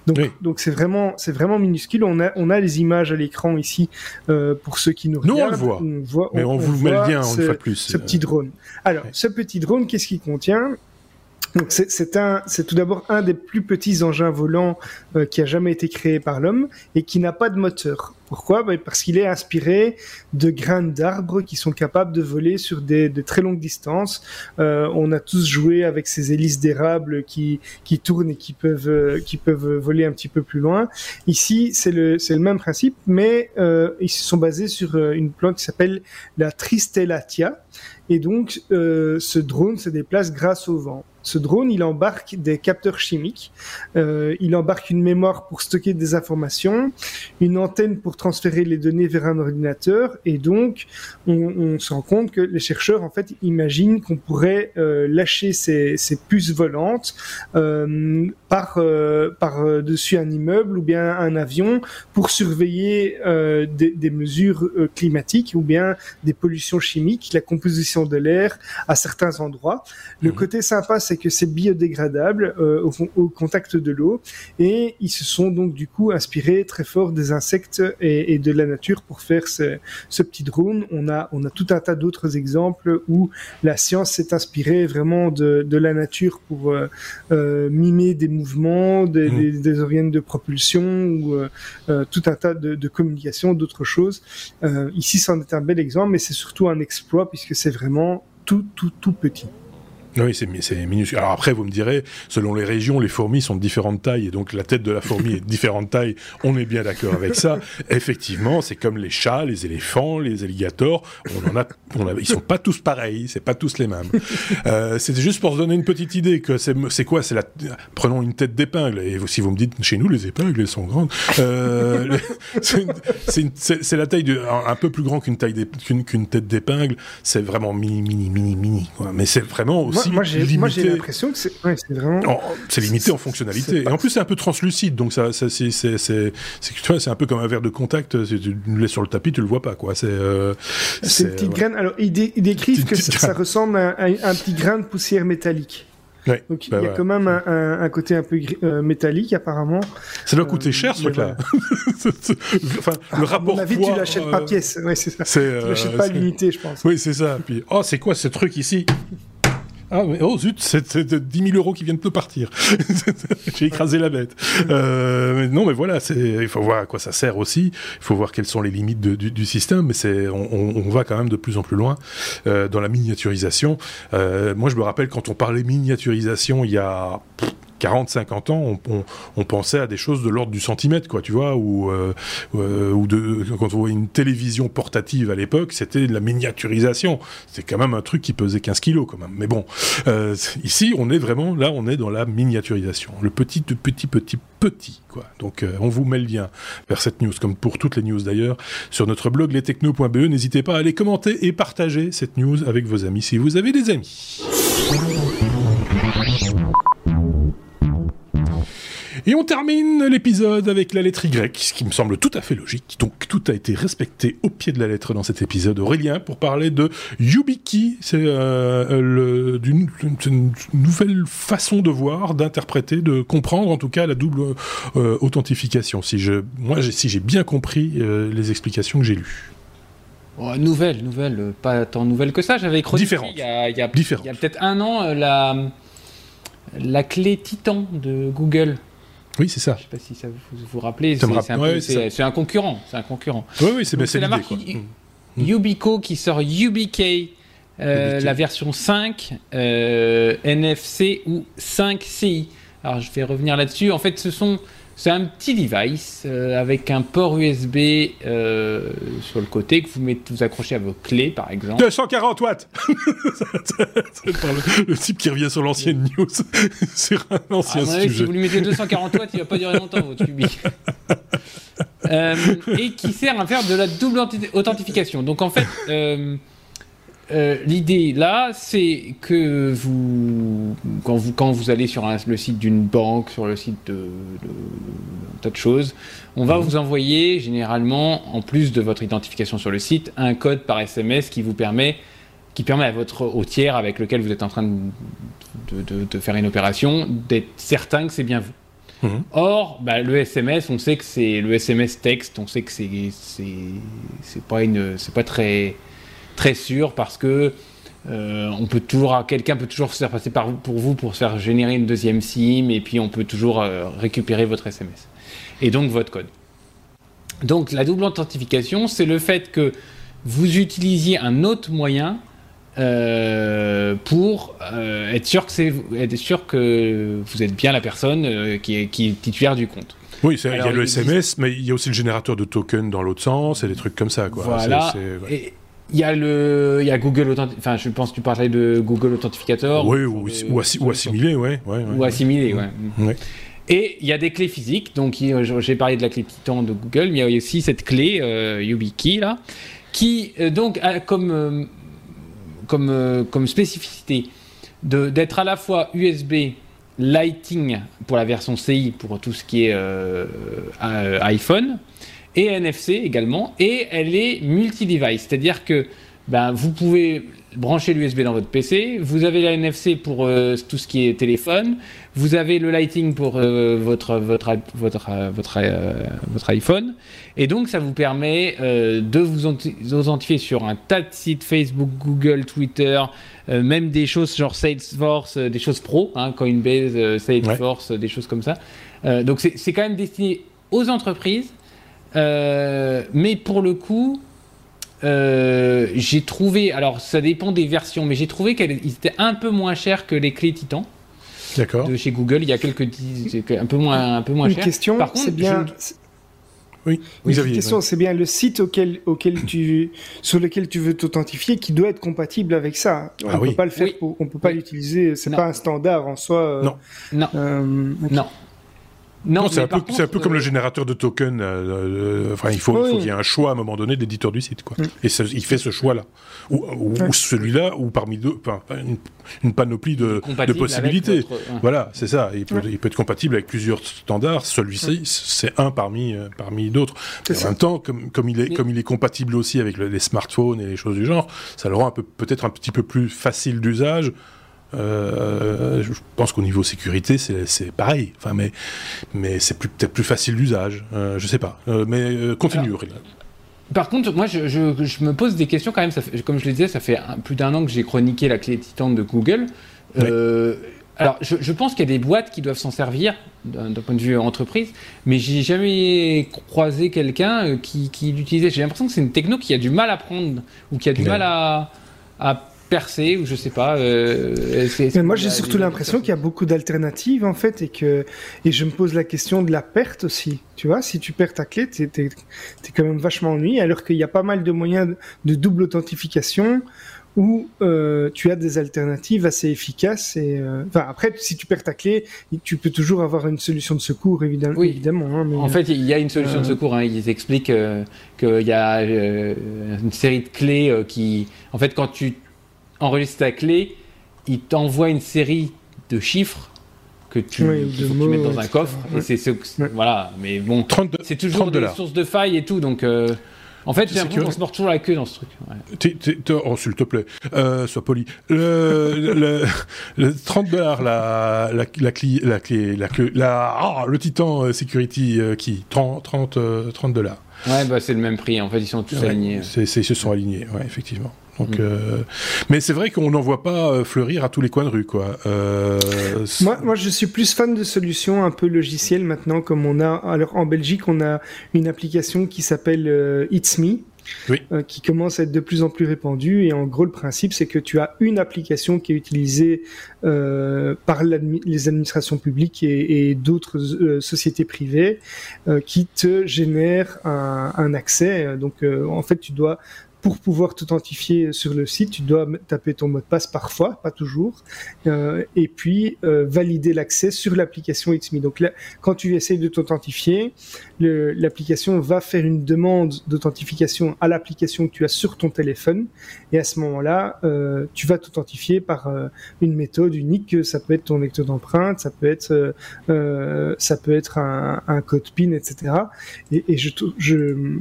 Speaker 3: Donc, donc c'est vraiment, c'est vraiment minuscule. On a, on a les images à l'écran ici euh, pour ceux qui nous regardent.
Speaker 1: Nous on le voit. Mais on, vous met le lien une fois plus.
Speaker 3: Ce petit drone. Alors, ce petit drone, qu'est-ce qu'il contient? Donc c'est un, c'est tout d'abord un des plus petits engins volants euh, qui a jamais été créé par l'homme et qui n'a pas de moteur. Pourquoi? Bah, Parce qu'il est inspiré de graines d'arbres qui sont capables de voler sur des de très longues distances. Euh, on a tous joué avec ces hélices d'érable qui qui tournent et qui peuvent euh, qui peuvent voler un petit peu plus loin. Ici, c'est le le même principe, mais euh, ils se sont basés sur une plante qui s'appelle la Tristellatia. Et donc, ce drone se déplace grâce au vent. Ce drone, il embarque des capteurs chimiques, il embarque une mémoire pour stocker des informations, une antenne pour transférer les données vers un ordinateur et donc on, on se rend compte que les chercheurs en fait imaginent qu'on pourrait euh, lâcher ces, ces, puces volantes euh, par euh, par dessus un immeuble ou bien un avion pour surveiller des, des, mesures climatiques ou bien des pollutions chimiques, la composition de l'air à certains endroits. Le mmh. côté sympa c'est que c'est biodégradable au, au, contact de l'eau et ils se sont donc du coup inspirés très fort des insectes et, et de la nature pour faire ce, ce petit drone. On a on a tout un tas d'autres exemples où la science s'est inspirée vraiment de, de, la nature pour euh, euh, mimer des mouvements, des, mmh. des, des, organes de propulsion ou euh, tout un tas de, de communication, d'autres choses. Ici, c'en est un bel exemple, mais c'est surtout un exploit puisque c'est vraiment tout, tout, tout petit.
Speaker 1: Oui, c'est minuscule. Alors après, vous me direz, selon les régions, les fourmis sont de différentes tailles, et donc la tête de la fourmi est de différentes tailles. On est bien d'accord avec ça. Effectivement, c'est comme les chats, les éléphants, les alligators. On en a, on a ils sont pas tous pareils, c'est pas tous les mêmes. Euh, C'était juste pour se donner une petite idée que c'est quoi C'est la, prenons une tête d'épingle. Et si vous me dites, chez nous, les épingles, elles sont grandes. Euh, c'est la taille de, un, peu plus grand qu'une taille qu'une qu tête d'épingle. C'est vraiment mini, mini, mini, mini. Quoi. Mais c'est vraiment aussi
Speaker 3: moi, moi j'ai l'impression que c'est ouais, vraiment.
Speaker 1: C'est limité en fonctionnalité. Et en plus, c'est un peu translucide, donc ça, ça c'est c'est un peu comme un verre de contact. Si tu le laisses sur le tapis, tu le vois pas, quoi. C'est
Speaker 3: euh, une petite ouais. graine. Alors, ils, dé ils décrivent que ça, ça, ressemble à un, un, petit grain de poussière métallique.
Speaker 1: Ouais,
Speaker 3: Donc bah il y a ouais. quand même un, un, un, côté un peu euh, métallique apparemment.
Speaker 1: Ça doit coûter euh, cher ce truc-là. enfin,
Speaker 3: ah, le rapport. À mon avis, poids, tu l'achètes euh... pas pièce. Ouais, c'est ça. Tu l'achètes pas l'unité, je pense.
Speaker 1: Oui, c'est ça. Puis, oh, c'est quoi ce truc ici? Ah, oh zut, c'est 10 000 euros qui viennent de partir. J'ai écrasé la bête. Euh, non, mais voilà, il faut voir à quoi ça sert aussi. Il faut voir quelles sont les limites du, système. Mais c'est, on, on, va quand même de plus en plus loin euh, dans la miniaturisation. Euh, moi, je me rappelle quand on parlait miniaturisation il y a 40, 50 ans, on, pensait à des choses de l'ordre du centimètre, quoi, tu vois, ou, euh, euh, quand on voit une télévision portative à l'époque, c'était de la miniaturisation. C'est quand même un truc qui pesait 15 kilos, quand même. Mais bon, euh, ici, on est vraiment, là, on est dans la miniaturisation. Le petit, petit, petit, petit, quoi. Donc, on vous met le lien vers cette news, comme pour toutes les news d'ailleurs, sur notre blog lestechno.be. N'hésitez pas à aller commenter et partager cette news avec vos amis si vous avez des amis. Et on termine l'épisode avec la lettre Y, ce qui me semble tout à fait logique. Donc tout a été respecté au pied de la lettre dans cet épisode. Aurélien, pour parler de YubiKey, c'est euh, une, une, nouvelle façon de voir, d'interpréter, de comprendre en tout cas la double euh, authentification. Si je, moi, si j'ai bien compris euh, les explications que j'ai lues.
Speaker 2: Oh, nouvelle, nouvelle, pas tant nouvelle que ça. J'avais
Speaker 1: chroniqué
Speaker 2: il y a, il y a, a peut-être un an euh, la, la clé Titan de Google.
Speaker 1: Oui, c'est ça.
Speaker 2: Je sais pas si ça vous vous rappelez. C'est un, ouais, un, concurrent. C'est un concurrent.
Speaker 1: Oui, oui, c'est
Speaker 2: la marque mmh. Yubico qui sort euh, la version 5, euh, NFC ou 5CI. Alors je vais revenir là-dessus. En fait, ce sont c'est un petit device euh, avec un port USB euh, sur le côté que vous, mettez, vous accrochez à vos clés, par exemple.
Speaker 1: 240 watts C'est le, le, type qui revient sur l'ancienne news, sur un ancien
Speaker 2: ah,
Speaker 1: sujet.
Speaker 2: Si vous lui mettez 240 watts, il va pas durer longtemps, votre cubique. euh, et qui sert à faire de la double authentification. Donc en fait... Euh, l'idée là, c'est que vous quand, vous, quand vous allez sur un, le site d'une banque, sur le site de, de, de tas de choses, on va mmh. vous envoyer généralement, en plus de votre identification sur le site, un code par SMS qui vous permet, qui permet à votre au tiers avec lequel vous êtes en train de, de faire une opération d'être certain que c'est bien vous. Mmh. Or, bah, le SMS, on sait que c'est le SMS texte, on sait que c'est c'est pas une c'est pas très très sûr parce que euh, on peut toujours, quelqu'un peut toujours se faire passer par, pour vous pour se faire générer une deuxième SIM et puis on peut toujours euh, récupérer votre SMS et donc votre code. Donc la double authentification, c'est le fait que vous utilisiez un autre moyen euh, pour être, sûr que c'est, être sûr que vous êtes bien la personne qui, est, qui est titulaire du compte.
Speaker 1: Oui, il y a le SMS, mais il y a aussi le générateur de tokens dans l'autre sens et des trucs comme ça. Quoi.
Speaker 2: Voilà. Ouais. Il y a le, il y a Google Authentic... enfin, je pense que tu parlais de Google Authentificator.
Speaker 1: Oui, ou, ou, assi ou assimilé, ouais, ouais, ouais,
Speaker 2: Ou assimilé, ouais.
Speaker 1: ouais.
Speaker 2: Et il y a des clés physiques. Donc, j'ai parlé de la clé Titan de Google, mais il y a aussi cette clé YubiKey là, qui donc a comme comme comme spécificité d'être à la fois USB Lighting pour la version CI pour tout ce qui est iPhone et NFC également, et elle est multi-device, c'est-à-dire que ben, vous pouvez brancher l'USB dans votre PC, vous avez la NFC pour euh, tout ce qui est téléphone, vous avez le lighting pour euh, votre, votre, votre, euh, votre, iPhone, et donc ça vous permet de vous authentifier sur un tas de sites Facebook, Google, Twitter, même des choses genre Salesforce, des choses pro, hein, Coinbase, Salesforce, des choses comme ça. donc c'est quand même destiné aux entreprises euh, mais pour le coup, euh, j'ai trouvé, alors ça dépend des versions, mais j'ai trouvé qu'ils étaient un peu moins chers que les clés Titan.
Speaker 1: D'accord.
Speaker 2: De chez Google, il y a quelques un peu moins, un peu moins
Speaker 3: Une question, c'est bien.
Speaker 1: Oui,
Speaker 3: oui une question, c'est bien le site auquel, auquel tu, sur lequel tu veux t'authentifier qui doit être compatible avec ça. On ne ah peut pas le faire, on peut pas l'utiliser. C'est pas un standard en soi.
Speaker 2: Euh, non. non. non.
Speaker 1: Non, c'est un, peu, un peu comme le générateur de tokens. Euh, euh, enfin, il faut, qu'il y ait un choix à un moment donné de l'éditeur du site, quoi. Mm. Et il fait ce choix-là, ou, celui-là, ou parmi deux, enfin, une, panoplie de, de possibilités. Voilà, c'est ça. Il peut, il peut, être compatible avec plusieurs standards. Celui-ci, c'est un parmi euh, parmi d'autres. En même temps, comme, comme il est comme il est compatible aussi avec les smartphones et les choses du genre, ça le rend peut-être un petit peu plus facile d'usage euh, je pense qu'au niveau sécurité, c'est pareil. Enfin, mais, mais c'est peut-être plus facile d'usage. Euh, je sais pas. Euh, mais continue,
Speaker 2: Par contre, moi, je, je, me pose des questions quand même. Ça comme je le disais, ça fait plus d'un an que j'ai chroniqué la clé Titan de Google. alors, je, pense qu'il y a des boîtes qui doivent s'en servir d'un point de vue entreprise, mais j'ai jamais croisé quelqu'un qui, qui l'utilisait. J'ai l'impression que c'est une techno qui a du mal à prendre ou qui a du mal à, à percer ou je sais pas. Euh,
Speaker 3: mais moi j'ai surtout l'impression qu'il y a beaucoup d'alternatives en fait et que et je me pose la question de la perte aussi. Tu vois, si tu perds ta clé, t'es es, quand même vachement ennuyé alors qu'il y a pas mal de moyens de double authentification où euh, tu as des alternatives assez efficaces. Et, euh, enfin, après, si tu perds ta clé, tu peux toujours avoir une solution de secours, évidemment. Oui. évidemment
Speaker 2: hein, en fait, il y a une solution de secours. Hein. Ils expliquent qu'il y a une série de clés qui, en fait, quand tu enregistre ta clé, il t'envoie une série de chiffres que tu, mets dans un coffre. Et c'est voilà, mais bon, c'est toujours des sources de failles et tout, donc. Euh, en fait, j'ai l'impression qu'on se mord toujours la queue dans ce truc.
Speaker 1: oh, s'il te plaît, euh, sois poli. Le, 30 dollars, la, la, la, clé, la clé, la, la, ah, le Titan euh, Security qui 30, 30, dollars.
Speaker 2: Ouais, bah, c'est le même prix. En fait, ils sont tous alignés.
Speaker 1: ils se sont alignés, ouais, effectivement. Donc, mm. euh, mais c'est vrai qu'on n'en voit pas euh, fleurir à tous les coins de rue, quoi. Euh,
Speaker 3: moi, moi, je suis plus fan de solutions un peu logicielles maintenant, comme on a. Alors, en Belgique, on a une application qui s'appelle It's Me. qui commence à être de plus en plus répandue et en gros le principe c'est que tu as une application qui est utilisée par les administrations publiques et, d'autres sociétés privées qui te génère un, un accès donc en fait tu dois pour pouvoir t'authentifier sur le site, tu dois taper ton mot de passe parfois, pas toujours, euh, et puis euh, valider l'accès sur l'application XMI. Donc là, quand tu essayes de t'authentifier, l'application va faire une demande d'authentification à l'application que tu as sur ton téléphone, et à ce moment-là, euh, tu vas t'authentifier par euh, une méthode unique. Ça peut être ton lecteur d'empreinte, ça peut être euh, ça peut être un, un, code PIN, etc. Et, et je, je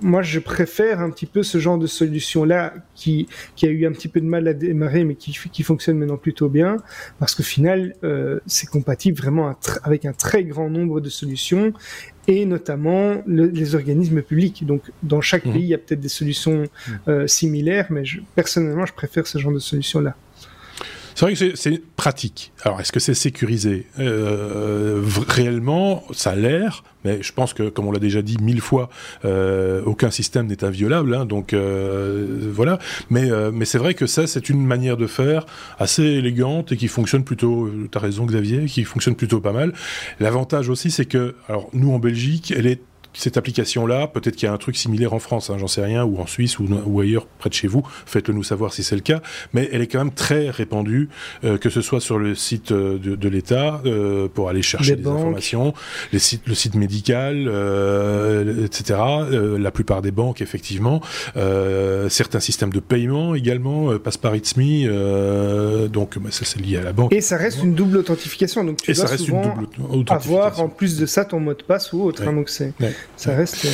Speaker 3: moi, je préfère un petit peu ce genre de solution-là qui, qui a eu un petit peu de mal à démarrer, mais qui, qui fonctionne maintenant plutôt bien, parce qu'au final, euh, c'est compatible vraiment avec un très grand nombre de solutions, et notamment les organismes publics. Donc, dans chaque mmh. pays, il y a peut-être des solutions mmh. euh, similaires, mais je, personnellement, je préfère ce genre de solution-là.
Speaker 1: C'est vrai que c'est pratique. Alors, est-ce que c'est sécurisé? Euh, Réellement, ça a l'air, mais je pense que, comme on l'a déjà dit mille fois, euh, aucun système n'est inviolable. Hein, donc euh, voilà. Mais, mais c'est vrai que ça, c'est une manière de faire assez élégante et qui fonctionne plutôt. Tu as raison, Xavier, qui fonctionne plutôt pas mal. L'avantage aussi, c'est que, alors nous en Belgique, elle est cette application-là, peut-être qu'il y a un truc similaire en France, hein, j'en sais rien, ou en Suisse, ou, ailleurs, près de chez vous, faites-le nous savoir si c'est le cas, mais elle est quand même très répandue, euh, que ce soit sur le site euh, de, l'État, euh, pour aller chercher des informations, les sites, le site médical, etc., la plupart des banques, effectivement, certains systèmes de paiement également, passe par It's Me, donc bah, ça c'est lié à la banque.
Speaker 3: Et ça reste une double authentification, donc tu
Speaker 1: Et
Speaker 3: dois
Speaker 1: ça reste
Speaker 3: souvent
Speaker 1: une double
Speaker 3: avoir en plus de ça ton mot de passe ou autre, hein, donc c'est, ça reste...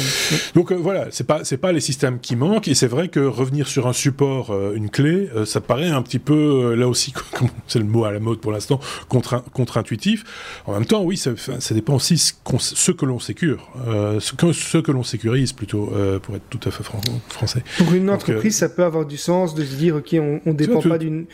Speaker 1: Donc voilà, c'est pas c'est pas les systèmes qui manquent et c'est vrai que revenir sur un support, euh, une clé, euh, ça paraît un petit peu euh, là aussi, c'est le mot à la mode pour l'instant, contre-intuitif. En même temps, oui, ça, ça dépend aussi ce, ce que l'on sécure, ce que, ce que l'on sécurise plutôt, pour être tout à fait français.
Speaker 3: Pour une entreprise, ça peut avoir du sens de se dire, ok, on, on dépend pas d'une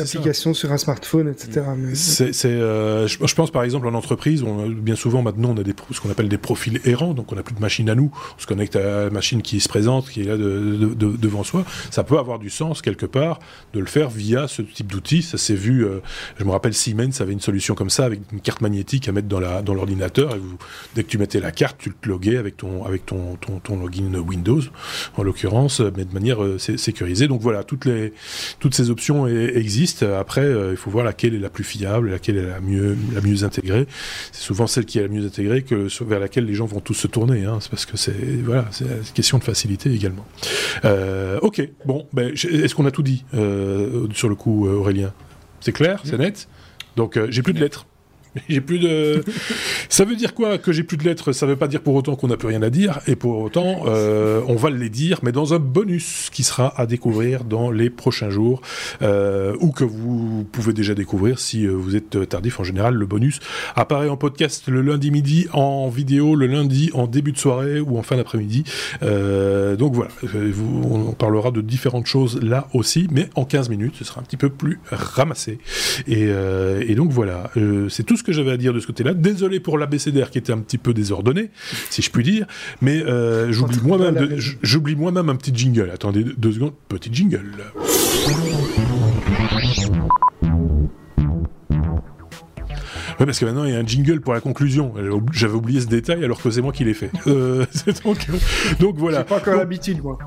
Speaker 3: application sur un smartphone, etc.
Speaker 1: C'est, je, pense par exemple en entreprise, on, bien souvent maintenant on a des, ce qu'on appelle des profils errants, donc on n'a plus de machine à nous, on se connecte à la machine qui se présente, qui est là devant soi, ça peut avoir du sens quelque part de le faire via ce type d'outil. Ça s'est vu, euh, je me rappelle Siemens avait une solution comme ça avec une carte magnétique à mettre dans l'ordinateur et dès que tu mettais la carte, tu te loguais avec ton avec ton ton, login Windows en l'occurrence, mais de manière euh, sécurisée. Donc voilà, toutes les toutes ces options existent. Après, euh, il faut voir laquelle est la plus fiable, laquelle est la mieux la mieux intégrée. C'est souvent celle qui est la mieux intégrée que vers laquelle les gens vont tous se tourner. Hein. C'est parce que c'est voilà, c'est une question de facilité également. Euh, ok, bon, ben, est-ce qu'on a tout dit euh, sur le coup, euh, Aurélien? C'est clair, c'est net? Donc j'ai plus de lettres. J'ai plus de. ça veut dire quoi que j'ai plus de lettres? Ça veut pas dire pour autant qu'on n'a plus rien à dire, et pour autant, euh, on va les dire, mais dans un bonus qui sera à découvrir dans les prochains jours, euh, ou que vous pouvez déjà découvrir si euh, vous êtes tardif. En général, le bonus apparaît en podcast le lundi midi, en vidéo le lundi en début de soirée ou en fin d'après-midi. Donc voilà, on parlera de différentes choses là aussi, mais en 15 minutes, ce sera un petit peu plus ramassé. Et, et donc voilà, c'est tout ce que j'avais à dire de ce côté-là. Désolé pour l'abécédaire qui était un petit peu désordonné, si je puis dire, mais euh, j'oublie moi-même, j'oublie moi-même un petit jingle. Attendez deux secondes, petit jingle. Oui, parce que maintenant il y a un jingle pour la conclusion. J'avais oublié ce détail alors que c'est moi qui l'ai fait. Euh, donc, donc voilà.
Speaker 3: J'ai pas encore l'habitude, moi.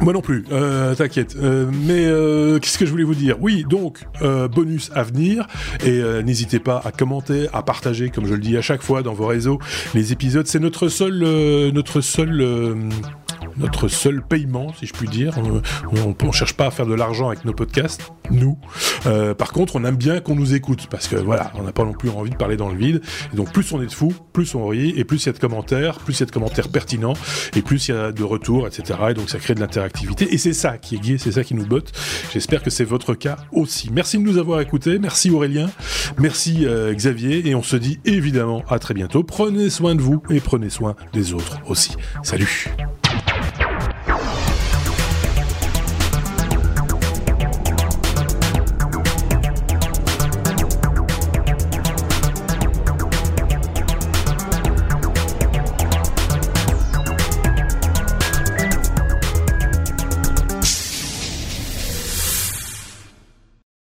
Speaker 1: Moi non plus, euh, t'inquiète. Euh, mais euh, qu'est-ce que je voulais vous dire? Oui, donc bonus à venir et n'hésitez pas à commenter, à partager, comme je le dis à chaque fois dans vos réseaux, les épisodes. C'est notre seul, notre seul notre seul paiement, si je puis dire. On, ne cherche pas à faire de l'argent avec nos podcasts, nous. Euh, par contre, on aime bien qu'on nous écoute, parce que voilà, on n'a pas non plus envie de parler dans le vide. Et donc, plus on est de fous, plus on rit, et plus il y a de commentaires, plus il y a de commentaires pertinents, et plus il y a de retours, etc. Et donc, ça crée de l'interactivité. Et c'est ça qui est gai, c'est ça qui nous botte. J'espère que c'est votre cas aussi. Merci de nous avoir écoutés. Merci Aurélien. Merci euh, Xavier. Et on se dit évidemment à très bientôt. Prenez soin de vous et prenez soin des autres aussi. Salut. Thank you.